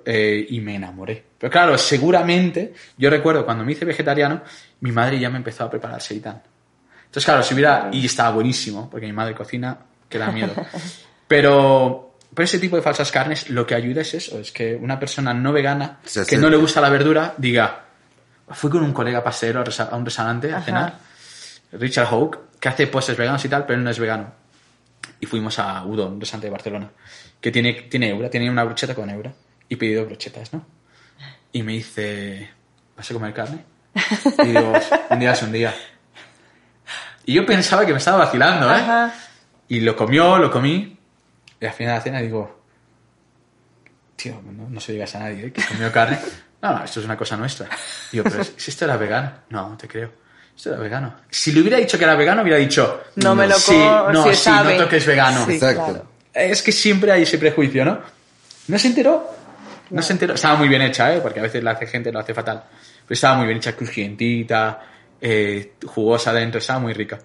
eh, y me enamoré. Pero claro, seguramente, yo recuerdo cuando me hice vegetariano, mi madre ya me empezó a preparar seitán. Entonces, claro, si hubiera... Y estaba buenísimo, porque mi madre cocina, que da miedo. Pero, pero ese tipo de falsas carnes lo que ayuda es eso, es que una persona no vegana, que no le gusta la verdura, diga, fui con un colega pastelero a resa- a un restaurante a Ajá. cenar, Richard Hawke, que hace postres veganos y tal, pero él no es vegano. Y fuimos a Udon, un restaurante de Barcelona, que tiene, tiene eura, tiene una brocheta con eura. Y pedí dos brochetas, ¿no? Y me dice, ¿vas a comer carne? Y digo, un día es un día. Y yo pensaba que me estaba vacilando, ¿eh? Ajá. Y lo comió, lo comí. Y al final de la cena digo, tío, no, no se digas a nadie ¿eh? que comió carne. No, no, esto es una cosa nuestra. Digo, pero si esto era vegano. No, no te creo. Esto era vegano. Si le hubiera dicho que era vegano, hubiera dicho, No me lo sí, como, no, si sí, sabe. noto que es vegano. Sí, Exacto. claro. Es que siempre hay ese prejuicio, ¿no? No se enteró. No se enteró. Estaba muy bien hecha, ¿eh? Porque a veces la hace gente, lo hace fatal. Pero estaba muy bien hecha, crujientita, eh, jugosa dentro, estaba muy rica.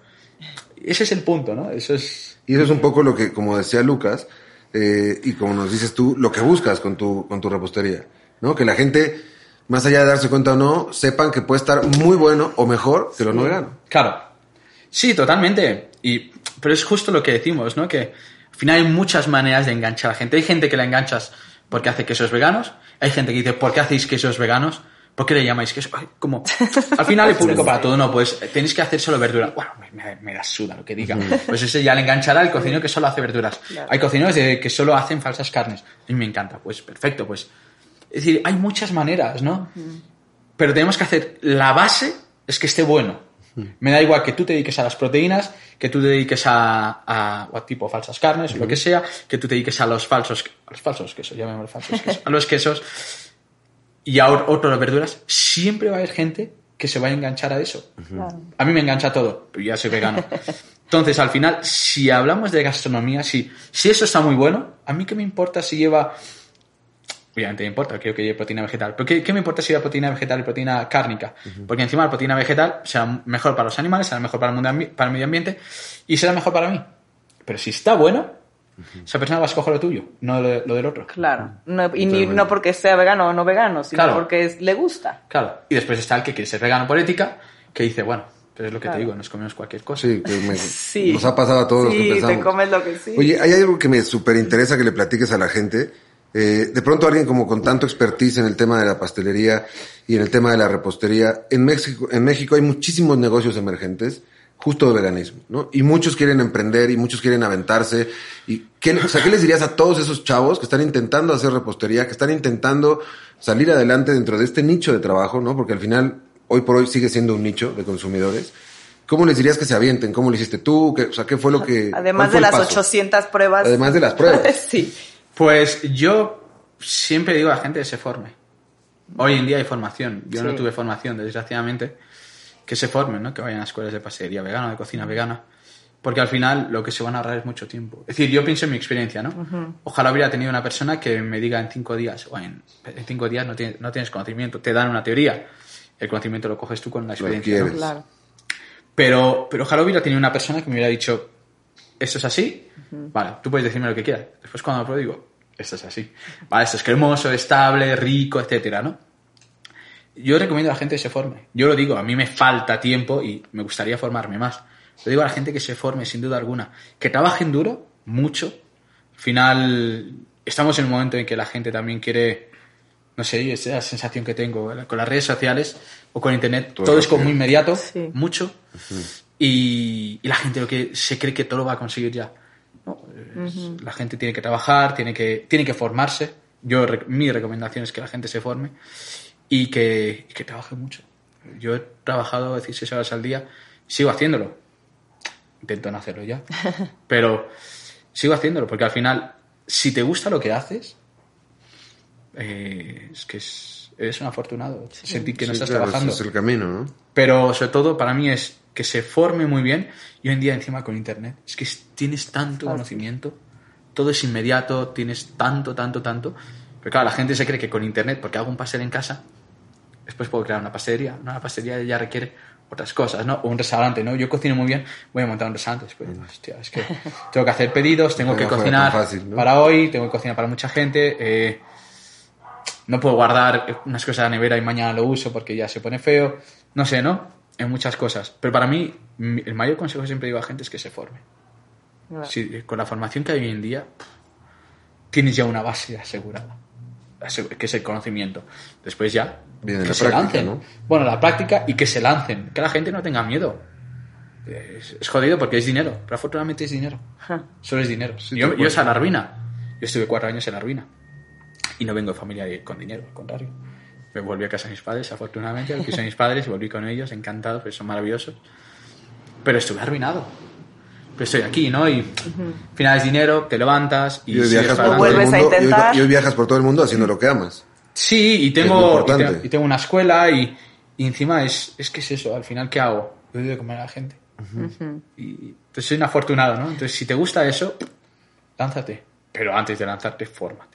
Ese es el punto, ¿no? Eso es... Y eso es un poco lo que, como decía Lucas, eh, y como nos dices tú, lo que buscas con tu, con tu repostería, ¿no? Que la gente, más allá de darse cuenta o no, sepan que puede estar muy bueno o mejor que lo no vegano. Claro. Sí, totalmente. Y, pero es justo lo que decimos, ¿no? Que al final hay muchas maneras de enganchar a la gente. Hay gente que la enganchas porque hace quesos veganos. Hay gente que dice, ¿por qué hacéis quesos veganos? ¿Por qué le llamáis queso? Ay, como, al final hay público para todo, no, pues tenéis que hacer solo verdura. Bueno, me, me, da suda lo que diga. Pues ese ya le enganchará al cocinero que solo hace verduras. Hay cocineros que solo hacen falsas carnes. A mí me encanta, pues perfecto, pues. Es decir, hay muchas maneras, ¿no? Pero tenemos que hacer, la base es que esté bueno. Me da igual que tú te dediques a las proteínas, que tú te dediques a, a, o a tipo falsas carnes o lo que sea, que tú te dediques a los falsos, a los falsos quesos, llamémoslo falsos quesos, a los quesos y a otras verduras, siempre va a haber gente que se va a enganchar a eso. Claro. A mí me engancha todo, pero ya soy vegano. Entonces, al final, si hablamos de gastronomía, si, si eso está muy bueno, a mí qué me importa si lleva... Obviamente me importa, quiero que lleve proteína vegetal. Pero ¿qué, qué me importa si lleva proteína vegetal y proteína cárnica? Porque encima la proteína vegetal será mejor para los animales, será mejor para el, mundo para el medio ambiente y será mejor para mí. Pero si está bueno, esa persona va a escoger lo tuyo, no lo, lo del otro. Claro. No, y ni, no porque sea vegano o no vegano, sino Claro. porque es- le gusta. Claro. Y después está el que quiere ser vegano por ética, que dice, bueno, pero es lo que Claro. te digo, nos comemos cualquier cosa. Sí, que me- Sí. nos ha pasado a todos los Sí, que pensamos. te comes lo que sí. Oye, hay algo que me súper interesa que le platiques a la gente. Eh, de pronto alguien como con tanto expertise en el tema de la pastelería y en el tema de la repostería, en México, en México hay muchísimos negocios emergentes justo de veganismo, ¿no? Y muchos quieren emprender y muchos quieren aventarse. ¿Y qué, o sea, ¿qué les dirías a todos esos chavos que están intentando hacer repostería, que están intentando salir adelante dentro de este nicho de trabajo, ¿no? Porque al final, hoy por hoy sigue siendo un nicho de consumidores. ¿Cómo les dirías que se avienten? ¿Cómo lo hiciste tú? ¿Qué- o sea, ¿qué fue lo que... Además de las paso? 800 pruebas. Además de las pruebas. sí. Pues yo siempre digo a la gente que se forme. Hoy en día hay formación. Yo no tuve formación, desgraciadamente. Que se formen, ¿no? Que vayan a escuelas de pastelería vegana, de cocina vegana. Porque al final lo que se van a ahorrar es mucho tiempo. Es decir, yo pienso en mi experiencia, ¿no? Ojalá hubiera tenido una persona que me diga en cinco días, o en, en cinco días no tienes, no tienes conocimiento, te dan una teoría. El conocimiento lo coges tú con la experiencia. ¿no? adquieres. Claro. Pero, pero ojalá hubiera tenido una persona que me hubiera dicho, esto es así, vale, tú puedes decirme lo que quieras. Después cuando lo pruebo digo, esto es así. Vale, esto es cremoso, estable, rico, etcétera, ¿no? Yo recomiendo a la gente que se forme. Yo lo digo, a mí me falta tiempo y me gustaría formarme más. Lo digo a la gente que se forme, sin duda alguna. Que trabajen duro, mucho. Al final, estamos en un momento en que la gente también quiere, no sé, esa es la sensación que tengo con las redes sociales o con internet. Todo Todo, es como muy inmediato, Sí. mucho. Y, y la gente lo que se cree que todo lo va a conseguir ya. No, es- La gente tiene que trabajar, tiene que, tiene que formarse. Yo, mi recomendación es que la gente se forme y que, y que trabaje mucho. Yo he trabajado 16 horas al día, sigo haciéndolo. Intento no hacerlo ya, pero sigo haciéndolo porque al final, si te gusta lo que haces, eh, es que es, eres un afortunado. Sentir que no Sí, estás claro, trabajando. ese es el camino, ¿no? Pero sobre todo para mí es que se forme muy bien y hoy en día encima con internet. Es que es- tienes tanto conocimiento, todo es inmediato, tienes tanto, tanto, tanto. Pero claro, la gente se cree que con internet, porque hago un pastel en casa, después puedo crear una pastelería. No, la pastelería ya requiere otras cosas, ¿no? O un restaurante, ¿no? Yo cocino muy bien, voy a montar un restaurante después. Hostia, es que tengo que hacer pedidos, tengo No que cocinar tan fácil, ¿no? para hoy, tengo que cocinar para mucha gente. eh, no puedo guardar unas cosas en la nevera y mañana lo uso porque ya se pone feo. No sé, ¿no? En muchas cosas. Pero para mí, el mayor consejo que siempre digo a la gente es que se forme. Claro. Si, con la formación que hay hoy en día, pff, tienes ya una base asegurada, asegu- que es el conocimiento. Después ya, Viene que la se práctica, lancen. ¿no? Bueno, la práctica y que se lancen. Que la gente no tenga miedo. Es, es jodido porque es dinero, pero afortunadamente es dinero. Solo es dinero. Sí, yo, yo es a la ruina. Yo estuve cuatro años en la ruina. Y no vengo de familia con dinero, al contrario. Me volví a casa de mis padres, afortunadamente, al piso de mis padres, y volví con ellos, encantados, porque son maravillosos. Pero estuve arruinado. Pero estoy aquí, ¿no? Y al final es dinero, te levantas y, Y hoy viajas por todo el Vuelves a mundo. y hoy- intentar. y hoy viajas por todo el mundo haciendo lo que amas. Sí, y tengo, y tengo, y tengo una escuela y, y encima es, es que es eso, al final, ¿qué hago? Yo doy de comer a la gente. Y entonces soy un afortunado, ¿no? Entonces, si te gusta eso, lánzate. Pero antes de lanzarte, fórmate.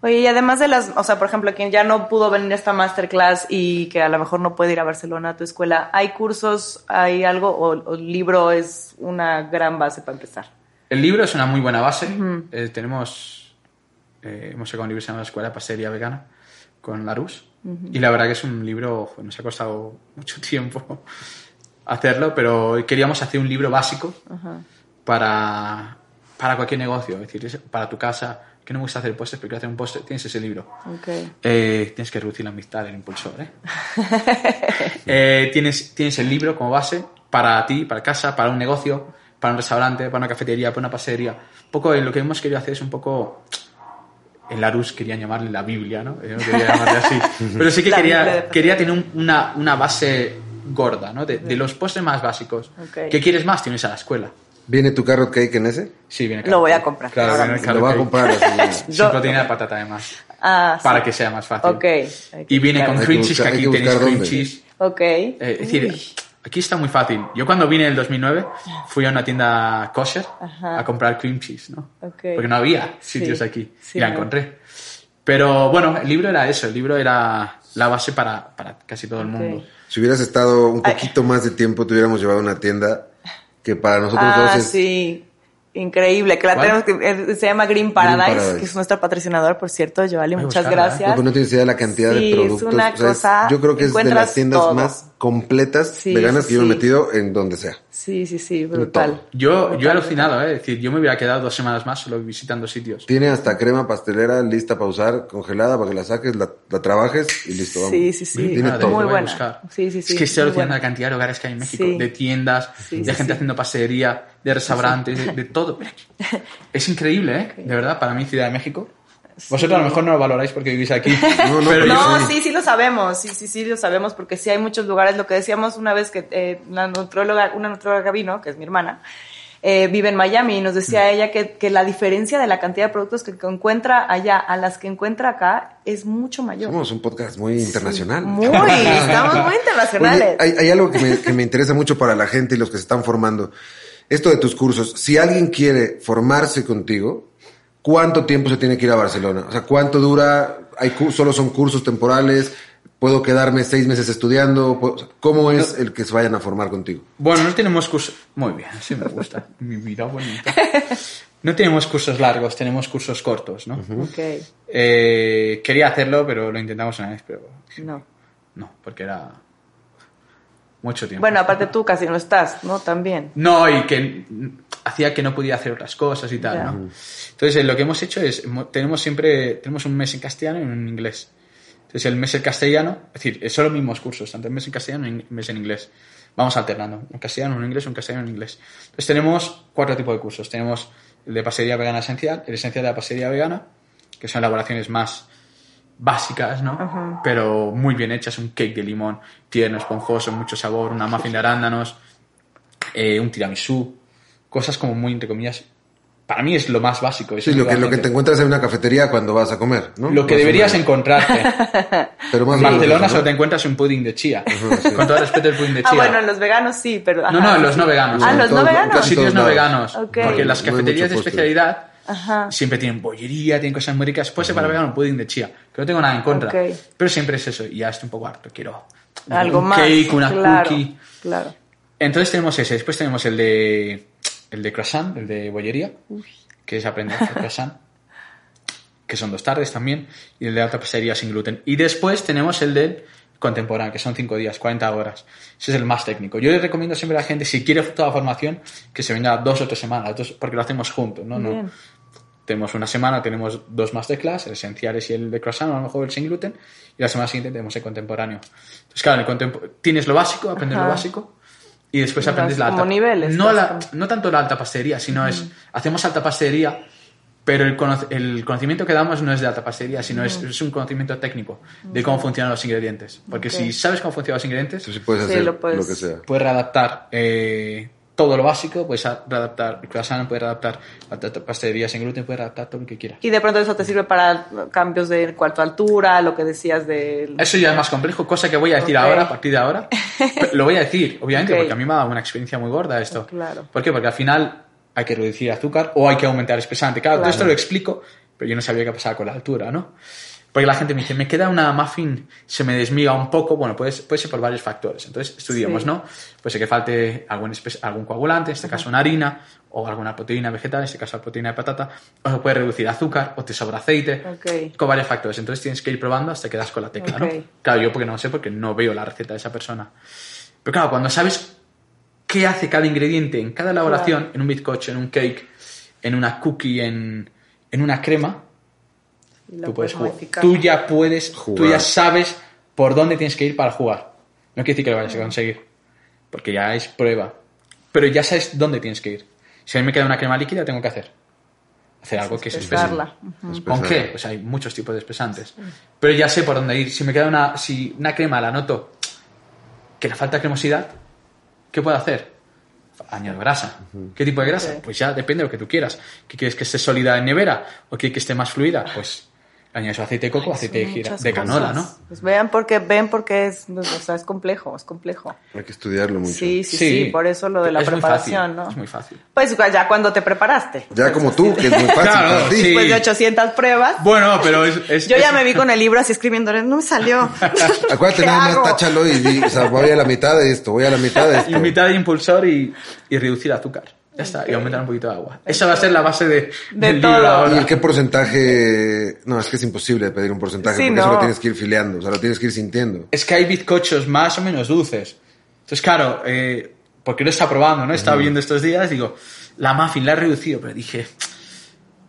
Oye, y además de las, o sea, por ejemplo, quien ya no pudo venir a esta masterclass y que a lo mejor no puede ir a Barcelona a tu escuela, ¿hay cursos, hay algo o, o el libro es una gran base para empezar? El libro es una muy buena base. Eh, tenemos, eh, hemos sacado un libro que se llama La Escuela de Pastelería Vegana con Larus. Y la verdad que es un libro, nos ha costado mucho tiempo hacerlo, pero queríamos hacer un libro básico para, para cualquier negocio. Es decir, para tu casa, que no me gusta hacer postres, pero quiero hacer un postre, tienes ese libro. Ok. Eh, tienes que reducir la amistad del impulsor, ¿eh? Eh, tienes, tienes el libro como base para ti, para casa, para un negocio, para un restaurante, para una cafetería, para una pastelería. Un poco eh, lo que hemos querido hacer es un poco... En Larus querían llamarle la Biblia, ¿no? Yo no quería llamarle así. Pero sí que La quería, quería tener un- una, una base gorda, ¿no? De, de los postres más básicos. ¿Qué quieres más? Tienes a la escuela. ¿Viene tu carrot cake en ese? Sí, viene Lo voy a carrot comprar. Claro, Ahora viene mismo. Lo va a carrot comprar. así. Sin proteína de patata, además. Ah, sí. Para que sea más fácil. Ok. Hay que Y viene con cream cheese, que aquí que tenéis cream cheese. Ok. Eh, es decir, Uy. aquí está muy fácil. Yo cuando vine en el 2009 fui a una tienda kosher Ajá. a comprar cream cheese, ¿no? Ok. Porque no había Sí. sitios aquí. Sí, y la encontré. Pero bueno, el libro era eso. El libro era la base para, para casi todo el mundo. Si hubieras estado un Ay. poquito más de tiempo, te hubiéramos llevado a una tienda que para nosotros Ah, dos es... sí. Increíble, que la ¿Cuál? tenemos que, eh, se llama Green Paradise, Paradise. que es nuestro patrocinador, por cierto, Joali, muchas buscarla, ¿eh? gracias. No, pues no tienes idea de la cantidad Sí, de es productos. una O sea, es- cosa, yo creo que es de las tiendas todo. más completas Sí, veganas sí, que yo me he metido en donde sea. Sí, sí, sí, brutal. Yo, yo he Brutal, alucinado, ¿eh? Es decir, yo me hubiera quedado dos semanas más solo visitando sitios. Tiene hasta crema pastelera lista para usar, congelada, para que la saques, la, la trabajes y listo, vamos. Sí, sí, sí. Tiene todo. Muy buena. buscar. Sí, sí, sí. Es que estoy alucinando buena. la cantidad de lugares que hay en México, Sí. de tiendas, Sí, de sí, gente sí. haciendo pastelería, de restaurantes, de, de todo. Es increíble, ¿eh? De verdad, para mí, Ciudad de México. Vosotros a lo mejor no lo valoráis porque vivís aquí. No, no, pero No, sí. sí, sí lo sabemos, sí, sí, sí lo sabemos, porque sí hay muchos lugares, lo que decíamos una vez que eh, una nutrióloga, una nutrióloga vino, que es mi hermana, eh, vive en Miami y nos decía ella que, que la diferencia de la cantidad de productos que encuentra allá a las que encuentra acá es mucho mayor. Somos un podcast muy internacional. Muy, estamos muy internacionales. Oye, hay, hay algo que me, que me interesa mucho para la gente y los que se están formando. Esto de tus cursos. Si alguien quiere formarse contigo, ¿cuánto tiempo se tiene que ir a Barcelona? O sea, ¿cuánto dura? ¿Hay cu- ¿Solo son cursos temporales? ¿Puedo quedarme seis meses estudiando? ¿Puedo- o sea, ¿Cómo es el que se vayan a formar contigo? Bueno, no tenemos cursos. Muy bien, sí me gusta. Mi vida bonita. No tenemos cursos largos, tenemos cursos cortos, ¿no? Ok, Eh, quería hacerlo, pero lo intentamos una vez, pero no. no, porque era mucho tiempo. Bueno, aparte tú casi no estás, ¿no? También. No, y que hacía que no podía hacer otras cosas y tal, Ya. ¿no? Entonces, eh, lo que hemos hecho es, mo- tenemos siempre, tenemos un mes en castellano y uno en inglés. Entonces, el mes en castellano, es decir, son los mismos cursos, tanto el mes en castellano y un mes en inglés. Vamos alternando, un castellano, un inglés, un castellano, un inglés. Entonces, tenemos cuatro tipos de cursos. Tenemos el de pastelería vegana esencial, el esencial de la pastelería vegana, que son elaboraciones más básicas, ¿no? Pero muy bien hechas, un cake de limón tierno, esponjoso, mucho sabor, una muffin de arándanos, eh, un tiramisú, cosas como muy, entre comillas, para mí es lo más básico. Sí, lo que, lo que te encuentras en una cafetería cuando vas a comer, ¿no? Lo que Más deberías encontrarte. Pero más en Barcelona ¿no? solo te encuentras un pudding de chía. Con todo respeto el pudding de chía. Ah, bueno, en los veganos sí, pero... No, ajá, no, sí, los no veganos. Ah, En los no todos- veganos. Los sitios no veganos. Ok. Porque las No cafeterías de especialidad Ajá. siempre tienen bollería, tienen cosas muy ricas. Puede ser para vegano un pudding de chía, que no tengo nada en contra. Pero siempre es eso, y ya estoy un poco harto. Quiero Algo un más. cake, una claro, cookie. Claro. Entonces tenemos ese. Después tenemos el de, el de croissant, el de bollería, que es aprender a hacer croissant, que son dos tardes también, y el de alta pastelería sin gluten. Y después tenemos el del contemporáneo, que son cinco días, 40 horas. Ese es el más técnico. Yo le recomiendo siempre a la gente, si quiere toda formación, que se venga dos o tres semanas, dos- porque lo hacemos juntos, ¿no? no tenemos una semana, tenemos dos masterclass, el esenciales y el de croissant, a lo mejor el sin gluten, y la semana siguiente tenemos el contemporáneo. Entonces, claro, en el contempo- tienes lo básico, aprendes Ajá. lo básico, y después aprendes la como alta. niveles, no, la, no tanto la alta pastelería, sino es, hacemos alta pastelería, pero el, cono- el conocimiento que damos no es de alta pastelería, sino es, es un conocimiento técnico de cómo funcionan los ingredientes. Porque si sabes cómo funcionan los ingredientes, sí puedes hacer lo lo, puedes- que sea. puedes readaptar eh, todo lo básico, puedes a- readaptar el croissant, puedes readaptar la alta pastelería sin gluten, puedes readaptar todo lo que quieras. Y de pronto eso te sirve para cambios de cuarto altura, lo que decías del... Eso ya es más complejo, cosa que voy a decir Ok. ahora, a partir de ahora. Lo voy a decir, obviamente, Ok. porque a mí me ha dado una experiencia muy gorda esto. Claro. ¿Por qué? Porque al final hay que reducir azúcar o hay que aumentar espesante. Claro, todo Claro. esto lo explico, pero yo no sabía qué pasaba con la altura, ¿no? Porque la gente me dice, me queda una muffin, se me desmiga un poco. Bueno, puede, puede ser por varios factores. Entonces, estudiamos, Sí. ¿no? Puede ser que falte algún, algún coagulante, en este caso una harina, o alguna proteína vegetal, en este caso la proteína de patata, o se puede reducir azúcar, o te sobra aceite, Ok. con varios factores. Entonces tienes que ir probando hasta que das con la tecla, Ok. ¿no? Claro, yo porque no sé, porque no veo la receta de esa persona. Pero claro, cuando sabes qué hace cada ingrediente en cada elaboración, en un bizcocho, en un cake, en una cookie, en, en una crema, tú puedes jugar. Tú ya puedes, tú Jugar. ya sabes por dónde tienes que ir para jugar. No quiere decir que lo vayas a conseguir, porque ya es prueba. Pero ya sabes dónde tienes que ir. Si a mí me queda una crema líquida, tengo que hacer. Hacer algo que se espese. Espesarla. ¿Con qué? Pues hay muchos tipos de espesantes. Pero ya sé por dónde ir. Si me queda una, si una crema la noto que le falta cremosidad, ¿qué puedo hacer? Añado grasa. ¿Qué tipo de grasa? Pues ya depende de lo que tú quieras. ¿Qué quieres que esté sólida en nevera o quieres que esté más fluida? Pues añades aceite de coco, aceite de, de canola. ¿no? Pues vean porque ven porque es, o sea, es complejo, es complejo. Hay que estudiarlo mucho. Sí, sí, sí, por eso lo de la es preparación, fácil, ¿no? Es muy fácil. Pues ya cuando te preparaste. Ya Pues, como así tú, de- que es muy fácil Claro, para ti. sí. Después de 800 pruebas. Bueno, pero es... es- Yo ya es- me vi con el libro así escribiendo, no me salió. Acuérdate, ¿Qué nada más táchalo y di, o sea, voy a la mitad de esto, voy a la mitad de esto. Y mitad de impulsor y, y reducir azúcar. Ya está, y aumentar un poquito de agua. Esa va a ser la base de, De del todo. libro ¿Y ahora. qué porcentaje? No, es que es imposible pedir un porcentaje Sí, porque eso no. lo tienes que ir fileando, o sea, lo tienes que ir sintiendo. Es que hay bizcochos más o menos dulces. Entonces, claro, eh, porque lo está probando, ¿no? He estado viendo estos días, digo, la muffin la he reducido, pero dije,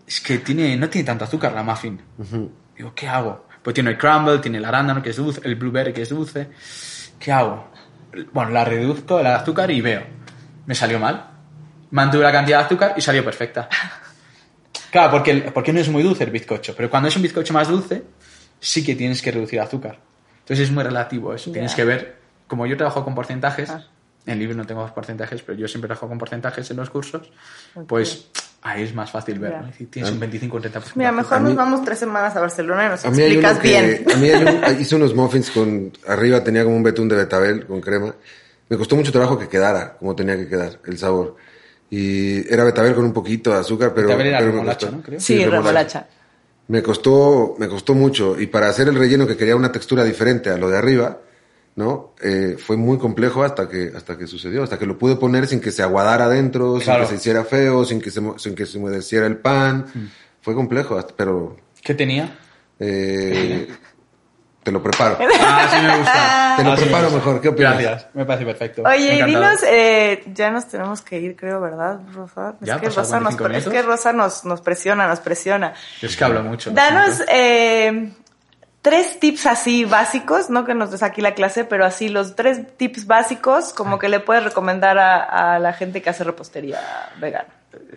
es que tiene, no tiene tanto azúcar la muffin. Digo, ¿qué hago? Pues tiene el crumble, tiene el arándano que es dulce, el blueberry que es dulce. ¿Qué hago? Bueno, la reduzco el azúcar y veo. Me salió mal. Mantuve la cantidad de azúcar y salió perfecta. Claro, porque, el- porque no es muy dulce el bizcocho, pero cuando es un bizcocho más dulce, sí que tienes que reducir azúcar. Entonces es muy relativo eso. Tienes Ya. que ver, como yo trabajo con porcentajes, Ah. en el libro no tengo porcentajes, pero yo siempre trabajo con porcentajes en los cursos, pues ahí es más fácil ver. ¿no? Si tienes un 25 o 30%. Mira, mejor A mí- nos vamos tres semanas a Barcelona y nos A mí hay explicas que, bien. a mí hay un- hice unos muffins con, arriba tenía como un betún de betabel con crema. Me costó mucho trabajo que quedara como tenía que quedar el sabor. Y era betabel con un poquito de azúcar, pero... Betabel era pero me remolacha, costó. ¿no? Creo. Sí, remolacha. Me costó, me costó mucho. Y para hacer el relleno que quería una textura diferente a lo de arriba, ¿no? Eh, fue muy complejo hasta que, hasta que sucedió, hasta que lo pude poner sin que se aguadara adentro, sin Claro. que se hiciera feo, sin que se, sin que se humedeciera el pan. Hmm. Fue complejo, hasta- pero ¿Qué tenía? eh, te lo preparo. Ah, sí me gusta. Te lo Ah, sí me preparo mejor, ¿qué opinas? Gracias, me parece perfecto. Oye, y Encantado. dinos, eh, ya nos tenemos que ir, creo, ¿verdad, Rosa? Es ¿Ya? que ¿Pasan Rosa, nos, 45 es que minutos? Rosa nos, nos presiona, nos presiona. Yo es que hablo mucho. Danos eh, tres tips así básicos, no que nos des aquí la clase, pero así los tres tips básicos como que le puedes recomendar a, a la gente que hace repostería vegana.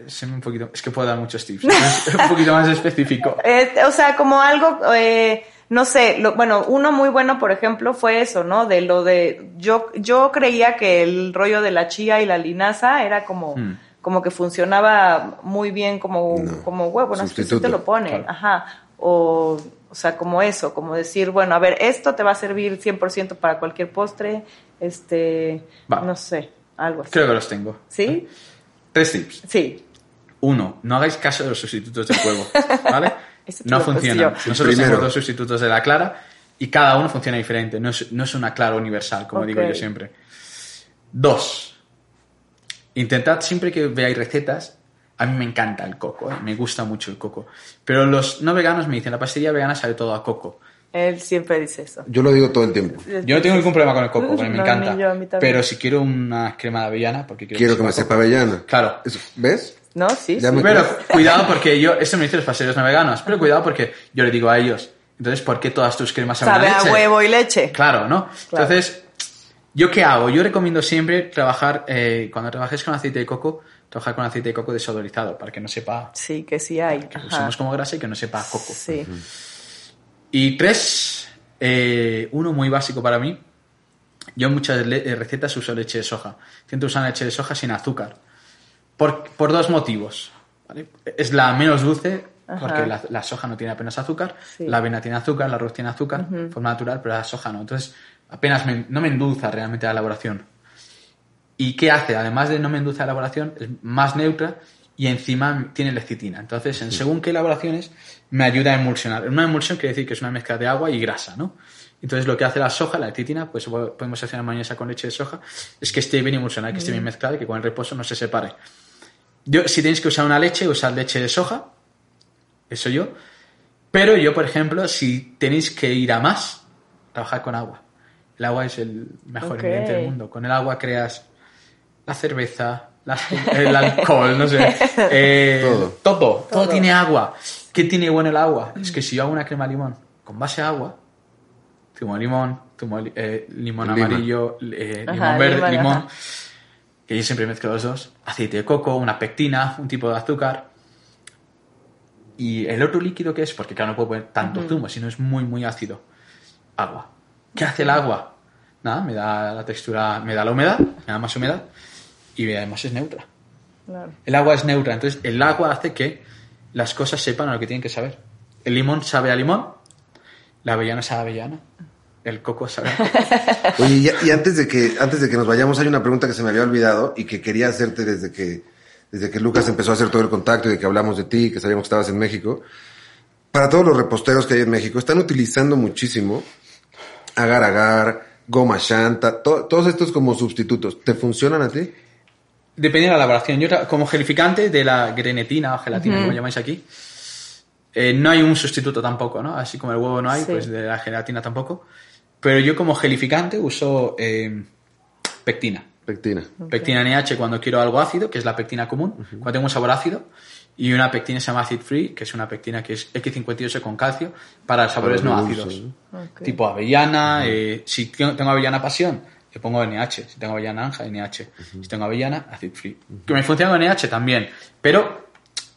Sé un poquito, es que puedo dar muchos tips. Es un poquito más específico. Eh, o sea, como algo, eh, no sé, lo, bueno, uno muy bueno, por ejemplo, fue eso, ¿no? De lo de, yo, yo creía que el rollo de la chía y la linaza era como, Hmm. como que funcionaba muy bien como, No. como huevo, no es que sí Sustituto. te lo pone, Claro. ajá, o, o sea, como eso, como decir, bueno, a ver, esto te va a servir 100% para cualquier postre, este, Va. no sé, algo así. Creo que los tengo. ¿Sí? Tres tips. Sí. Uno, no hagáis caso de los sustitutos del huevo, ¿vale? No yo. Nosotros Primero. tenemos dos sustitutos de la clara y cada uno funciona diferente. No es, no es una clara universal, como digo yo siempre. Dos, intentad siempre que veáis recetas. A mí me encanta el coco, ¿eh? me gusta mucho el coco. Pero los no veganos me dicen, la pastilla vegana sabe todo a coco. Él siempre dice eso. Yo lo digo todo el tiempo. Yo no tengo ningún problema con el coco, porque me encanta. ni yo, a mí también. pero si quiero una crema de avellana, porque quiero, Quiero que me sepa avellana. Claro. ¿Ves? ¿No? Sí, Ya sí. Pero cuidado porque yo, esto me dicen los pasteros no veganos, pero cuidado porque yo le digo a ellos, entonces, ¿por qué todas tus cremas saben Sabe a huevo y leche. Claro, ¿no? Claro. Entonces, ¿yo qué hago? Yo recomiendo siempre trabajar, eh, cuando trabajes con aceite de coco, trabajar con aceite de coco desodorizado, para que no sepa, Sí, que sí hay. que usemos como grasa y que no sepa coco. Sí. Y tres, eh, uno muy básico para mí. Yo en muchas eh, recetas uso leche de soja. Intento usar leche de soja sin azúcar. Por, por dos motivos. ¿vale? Es la menos dulce, Ajá. porque la, la soja no tiene apenas azúcar. Sí. La avena tiene azúcar, el arroz tiene azúcar, de forma natural, pero la soja no. Entonces, apenas me- no me endulza realmente la elaboración. ¿Y qué hace? Además de no me endulza la elaboración, es más neutra y encima tiene lecitina. Entonces, en según qué elaboraciones, me ayuda a emulsionar. Una emulsión quiere decir que es una mezcla de agua y grasa, ¿no? Entonces, lo que hace la soja, la lecitina, pues podemos hacer una mayonesa con leche de soja, es que esté bien emulsionada, que esté bien mezclada y que con el reposo no se separe. Yo, si tenéis que usar una leche, usad leche de soja, eso yo. Pero yo, por ejemplo, si tenéis que ir a más, trabajad con agua. El agua es el mejor Ok. ingrediente del mundo. Con el agua creas la cerveza, la- el alcohol, no sé. eh, Todo. todo. Todo. Todo. tiene agua. ¿Qué tiene bueno el agua? Es que si yo hago una crema de limón con base a agua, zumo de limón, zumo eh, limón amarillo, eh, Ajá, limón verde, limón. Que yo siempre mezclo los dos, aceite de coco, una pectina, un tipo de azúcar. Y el otro líquido que es, porque claro, no puedo poner tanto zumo, sino es muy, muy ácido. Agua. ¿Qué hace el agua? Nada, me da la textura, me da la humedad, me da más humedad y además es neutra. Claro. El agua es neutra, entonces el agua hace que las cosas sepan a lo que tienen que saber. El limón sabe a limón, la avellana sabe a avellana, el coco coco. Oye, y, y antes de que antes de que nos vayamos, hay una pregunta que se me había olvidado y que quería hacerte desde que desde que Lucas empezó a hacer todo el contacto y de que hablamos de ti, que sabíamos que estabas en México. Para todos los reposteros que hay en México, están utilizando muchísimo agar agar, goma shanta, to- todos estos como sustitutos. ¿Te funcionan a ti? Dependiendo de la elaboración. Yo como gelificante de la grenetina o gelatina, como llamáis aquí, eh, no hay un sustituto tampoco, ¿no? Así como el huevo no hay, Sí. pues de la gelatina tampoco. Pero yo como gelificante uso eh, pectina. Pectina. Pectina NH cuando quiero algo ácido, que es la pectina común, cuando tengo un sabor ácido. Y una pectina se llama Acid Free, que es una pectina que es X58 con calcio para sabores Para no ácidos. Tipo avellana, eh, si tengo avellana pasión, le pongo NH. Si tengo avellana naranja, NH. Si tengo avellana, Acid Free. Que me funciona con NH también. Pero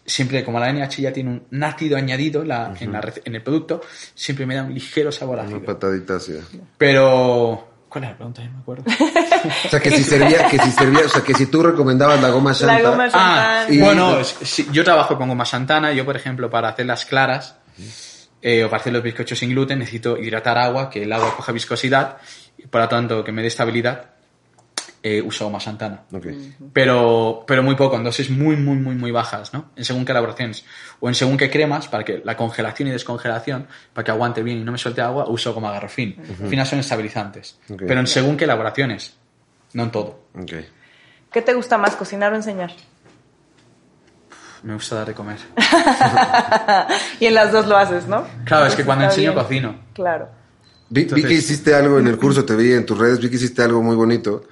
siempre, como la NH ya tiene un ácido añadido en, la- en, la rece- en el producto, siempre me da un ligero sabor Una ácido. patadita así. Pero... ¿Cuál era la pregunta? Ya no me acuerdo. O sea, que si servía, que si servía, o sea, que si tú recomendabas la goma shanta. La goma Ah, Santana. Y- bueno, sí, yo trabajo con goma santana. Yo, por ejemplo, para hacer las claras eh, o para hacer los bizcochos sin gluten necesito hidratar agua, que el agua coja viscosidad y por lo tanto que me dé estabilidad. Eh, uso goma santana. Ok. Pero, pero muy poco, en dosis muy, muy, muy, muy bajas, ¿no? En según qué elaboraciones. O en según qué cremas, para que la congelación y descongelación, para que aguante bien y no me suelte agua, uso goma garrofín. Al final son estabilizantes. Ok. Pero en según qué elaboraciones, no en todo. Ok. ¿Qué te gusta más, cocinar o enseñar? Me gusta dar de comer. y en las dos lo haces, ¿no? Claro, es que cuando enseño bien. cocino. Claro. Vi, vi Entonces- que hiciste algo en el curso, te vi en tus redes, vi que hiciste algo muy bonito,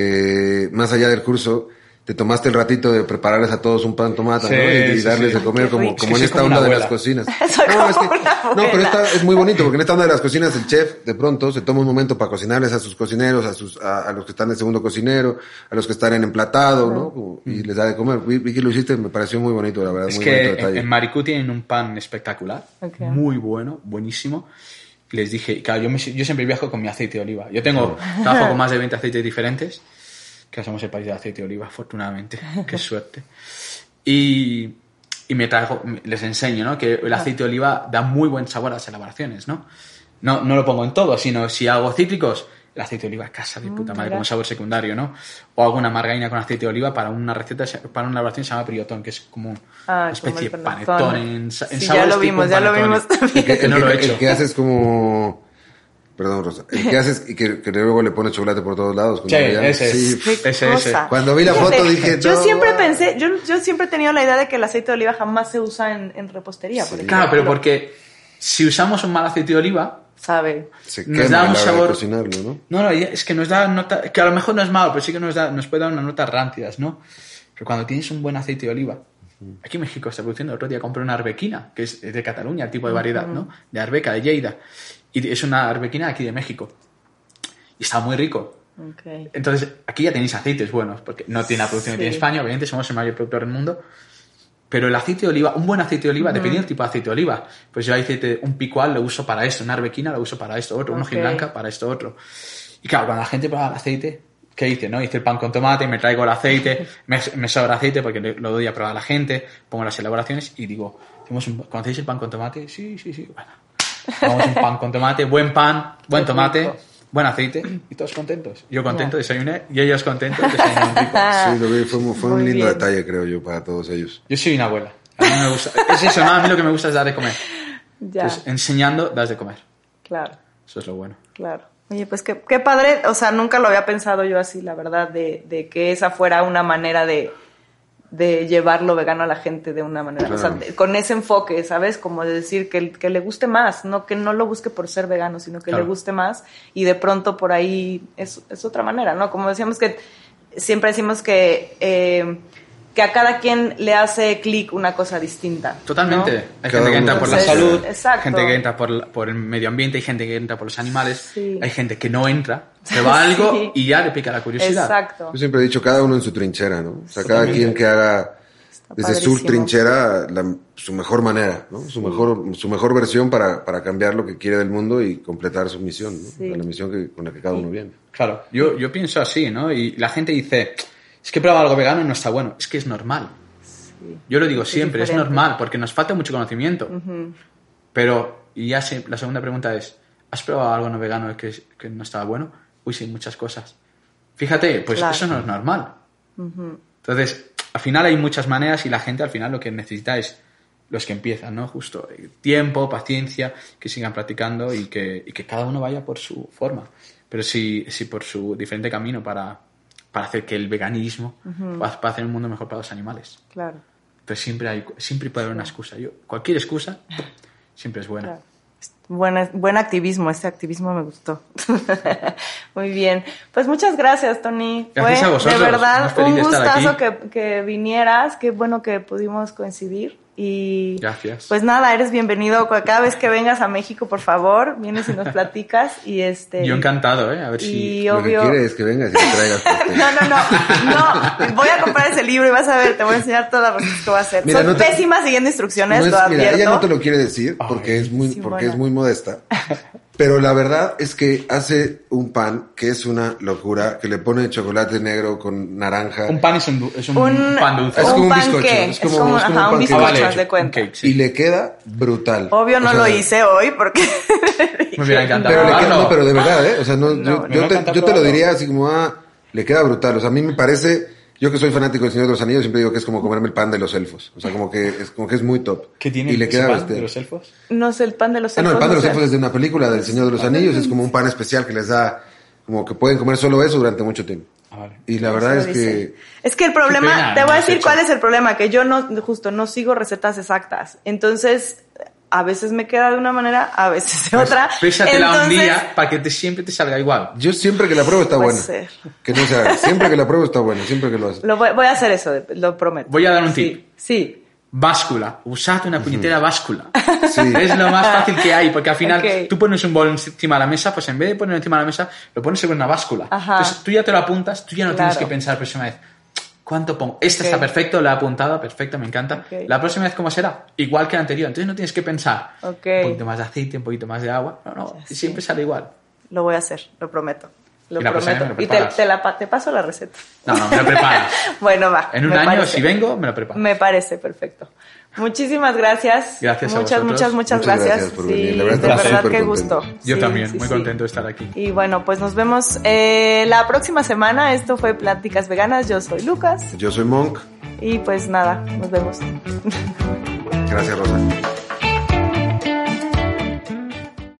que más allá del curso, te tomaste el ratito de prepararles a todos un pan tomate, Sí, ¿no? Y, sí, darles sí. de comer como, como en esta como onda una de las cocinas. Soy No, como es que- una no, pero esta es muy bonito, porque en esta onda de las cocinas el chef de pronto se toma un momento para cocinarles a sus cocineros, a sus a, a los que están en segundo cocinero, a los que están en emplatado, ¿no? Como- Y les da de comer. Vi, vi que lo hiciste, me pareció muy bonito, la verdad, Es muy que bonito en, detalle. en Maricú tienen un pan espectacular, muy bueno, buenísimo. Les dije, claro, yo, me- yo siempre viajo con mi aceite de oliva. Yo tengo, trabajo con más de 20 aceites diferentes. que somos el país del aceite de oliva, afortunadamente. Qué suerte. Y, y me traigo, les enseño, ¿no? Que el aceite de oliva da muy buen sabor a las elaboraciones, ¿no? No, no lo pongo en todo, sino si hago cítricos, el aceite de oliva es casa de puta madre, mira. como sabor secundario, ¿no? O hago una margarina con aceite de oliva para una receta, para una elaboración que se llama briotón, que es como Ah, una especie de como el panetón panetón. en, en Sí, ya lo vimos, ya lo vimos también. El que, Que no lo he el hecho. que haces como... Perdón, Rosa. El que haces y que, que luego le pones chocolate por todos lados. Sí, ese es. sí. Ese, ese. Cuando vi la foto dije, Yo no, siempre wow. pensé, yo, yo siempre he tenido la idea de que el aceite de oliva jamás se usa en, en repostería. por ejemplo. Claro, pero porque si usamos un mal aceite de oliva, Sabe. Se nos quema da un sabor- ¿no? No, no, es que nos da nota, que a lo mejor no es malo, pero sí que nos da, nos puede dar unas notas ráncidas, ¿no? Pero cuando tienes un buen aceite de oliva, aquí en México está produciendo, el otro día compré una arbequina, que es de Cataluña, el tipo de variedad, ¿no? De arbeca, de Lleida. Y es una arbequina aquí de México. Y está muy rico. Entonces, aquí ya tenéis aceites buenos, porque no tiene la producción que Sí. tiene España, obviamente somos el mayor productor del mundo. Pero el aceite de oliva, un buen aceite de oliva, dependiendo del tipo de aceite de oliva. Pues yo aceite, un picual lo uso para esto, una arbequina lo uso para esto, otro, un Ok. blanca para esto, otro. Y claro, cuando la gente prueba el aceite, ¿qué dice? no? Hice el pan con tomate, me traigo el aceite, me, me sobra aceite porque lo doy a probar a la gente, pongo las elaboraciones y digo, ¿hacemos un- ¿conocéis el pan con tomate? Sí, sí, sí, bueno. Hagamos un pan con tomate, buen pan, buen tomate. Buen aceite y todos contentos. Yo contento, desayuné y ellos contentos. Sí, lo vi, fue, fue un Muy lindo bien. detalle, creo yo, para todos ellos. Yo soy una abuela. A mí me gusta. Es eso, ¿no? A mí lo que me gusta es dar de comer. Ya, Entonces, enseñando, das de comer. claro, Eso es lo bueno. claro. Oye, pues qué, qué padre, o sea, nunca lo había pensado yo así, la verdad, de, de que esa fuera una manera de, de llevarlo vegano a la gente de una manera, o sea, con ese enfoque, ¿sabes? Como de decir que, que le guste más, no que no lo busque por ser vegano, sino que Claro. le guste más y de pronto por ahí es, es otra manera, ¿no? Como decíamos que siempre decimos que, eh, que a cada quien le hace clic una cosa distinta. Totalmente. ¿no? Hay gente que entra por la salud, exacto. gente que entra por, por el medio ambiente, hay gente que entra por los animales, Sí. hay gente que no entra, se va a algo Sí. y ya le pica la curiosidad. Exacto. Yo siempre he dicho, cada uno en su trinchera, ¿no? O sea, cada quien que haga desde su trinchera la- su mejor manera, ¿no? Su mejor, su mejor versión para, para cambiar lo que quiere del mundo y completar su misión, ¿no? Sí. La misión que, con la que cada uno viene. Claro, yo, yo pienso así, ¿no? Y la gente dice, es que he probado algo vegano y no está bueno. Es que es normal. Yo lo digo Es siempre, es, normal, porque nos falta mucho conocimiento. Pero, y ya la segunda pregunta es, ¿has probado algo no vegano que, que no estaba bueno? Uy, sí, muchas cosas. Fíjate, pues Claro. eso no es normal. Entonces, al final hay muchas maneras y la gente al final lo que necesita es los que empiezan, ¿no? Justo eh, tiempo, paciencia, que sigan practicando y que, y que cada uno vaya por su forma. Pero sí, sí por su diferente camino para, para hacer que el veganismo para hacer un mundo mejor para los animales. Claro. Pero siempre hay, siempre puede haber una excusa. Yo, cualquier excusa siempre es buena. Claro. Buen activismo, este activismo me gustó. Muy bien. Pues muchas gracias, Tony. Gracias Fue a vosotros. de verdad un gustazo que, que vinieras. Qué bueno que pudimos coincidir. Y Gracias. pues nada, eres bienvenido. Cada vez que vengas a México, por favor, vienes y nos platicas. Y este. Yo encantado, ¿eh? A ver si... Y Lo que obvio. quiere es que vengas y le traigas. No, no, no, no. Voy a comprar ese libro y vas a ver, te voy a enseñar todas las recetas que voy a hacer. Mira, Soy no te- pésima siguiendo instrucciones, No es- lo mira, ella no te lo quiere decir porque Ay. es muy, Sí, porque bueno. es muy modesta. Pero la verdad es que hace un pan que es una locura, que le pone chocolate negro con naranja. Un pan es un, es un, Un, pan dulce. Es como un bizcocho, qué, es como- es como ajá, un un panqueque. bizcocho, Ah, de cuenta. cake, sí. Y le queda brutal. Obvio no O sea, lo hice hoy porque... Me hubiera encantado Pero, le queda, probarlo. no, pero de verdad, ¿eh? O sea, no, No, yo, te, yo te lo diría así como, ah, le queda brutal. O sea, a mí me parece, yo que soy fanático del Señor de los Anillos, siempre digo que es como comerme el pan de los elfos. O sea, como que es, como que es muy top. ¿Qué tiene Y le queda pan bestial. de los elfos? No sé, el pan de los Ah, no, el pan de los elfos es de una película del Señor de los Anillos, es como un pan especial que les da, como que pueden comer solo eso durante mucho tiempo. Ah, vale. Y la verdad es que Es que el problema, pena, te voy a decir cuál es el problema, que yo no, justo, no sigo recetas exactas. Entonces, a veces me queda de una manera, a veces de otra. Pésatela un Entonces, día para que te, siempre te salga igual. yo siempre que la pruebo está buena. ser. Que no se haga. Siempre que la pruebo está buena, siempre que lo hace. Lo voy, voy a hacer eso, lo prometo. Voy a dar un Sí, tip. Sí. Báscula. Usad una puñetera báscula. Sí. Es lo más fácil que hay, porque al final Ok. tú pones un bol encima de la mesa, pues en vez de ponerlo encima de la mesa, lo pones sobre una báscula. Ajá. Entonces tú ya te lo apuntas, tú ya no tienes Claro. que pensar la próxima vez. ¿Cuánto pongo? Este Ok. está perfecto, lo he apuntado, perfecto, me encanta. La próxima vez, ¿cómo será? Igual que la anterior. Entonces no tienes que pensar Ok. un poquito más de aceite, un poquito más de agua. No, no, siempre sale igual. Lo voy a hacer, lo prometo. Lo Y la prometo. me lo y te, la, te paso la receta. No, no, me lo preparas. bueno, va. En un año, parece. si vengo, me lo preparas. Me parece perfecto. Muchísimas gracias. Gracias Muchas, muchas, muchas Muchas gracias. gracias por Sí, venir. La verdad, de verdad, qué gusto. Yo Sí, también, sí, muy sí. contento de estar aquí. Y bueno, pues nos vemos eh, la próxima semana. Esto fue Pláticas Veganas. Yo soy Lucas. Yo soy Monk. Y pues nada, nos vemos. Gracias, Rosa.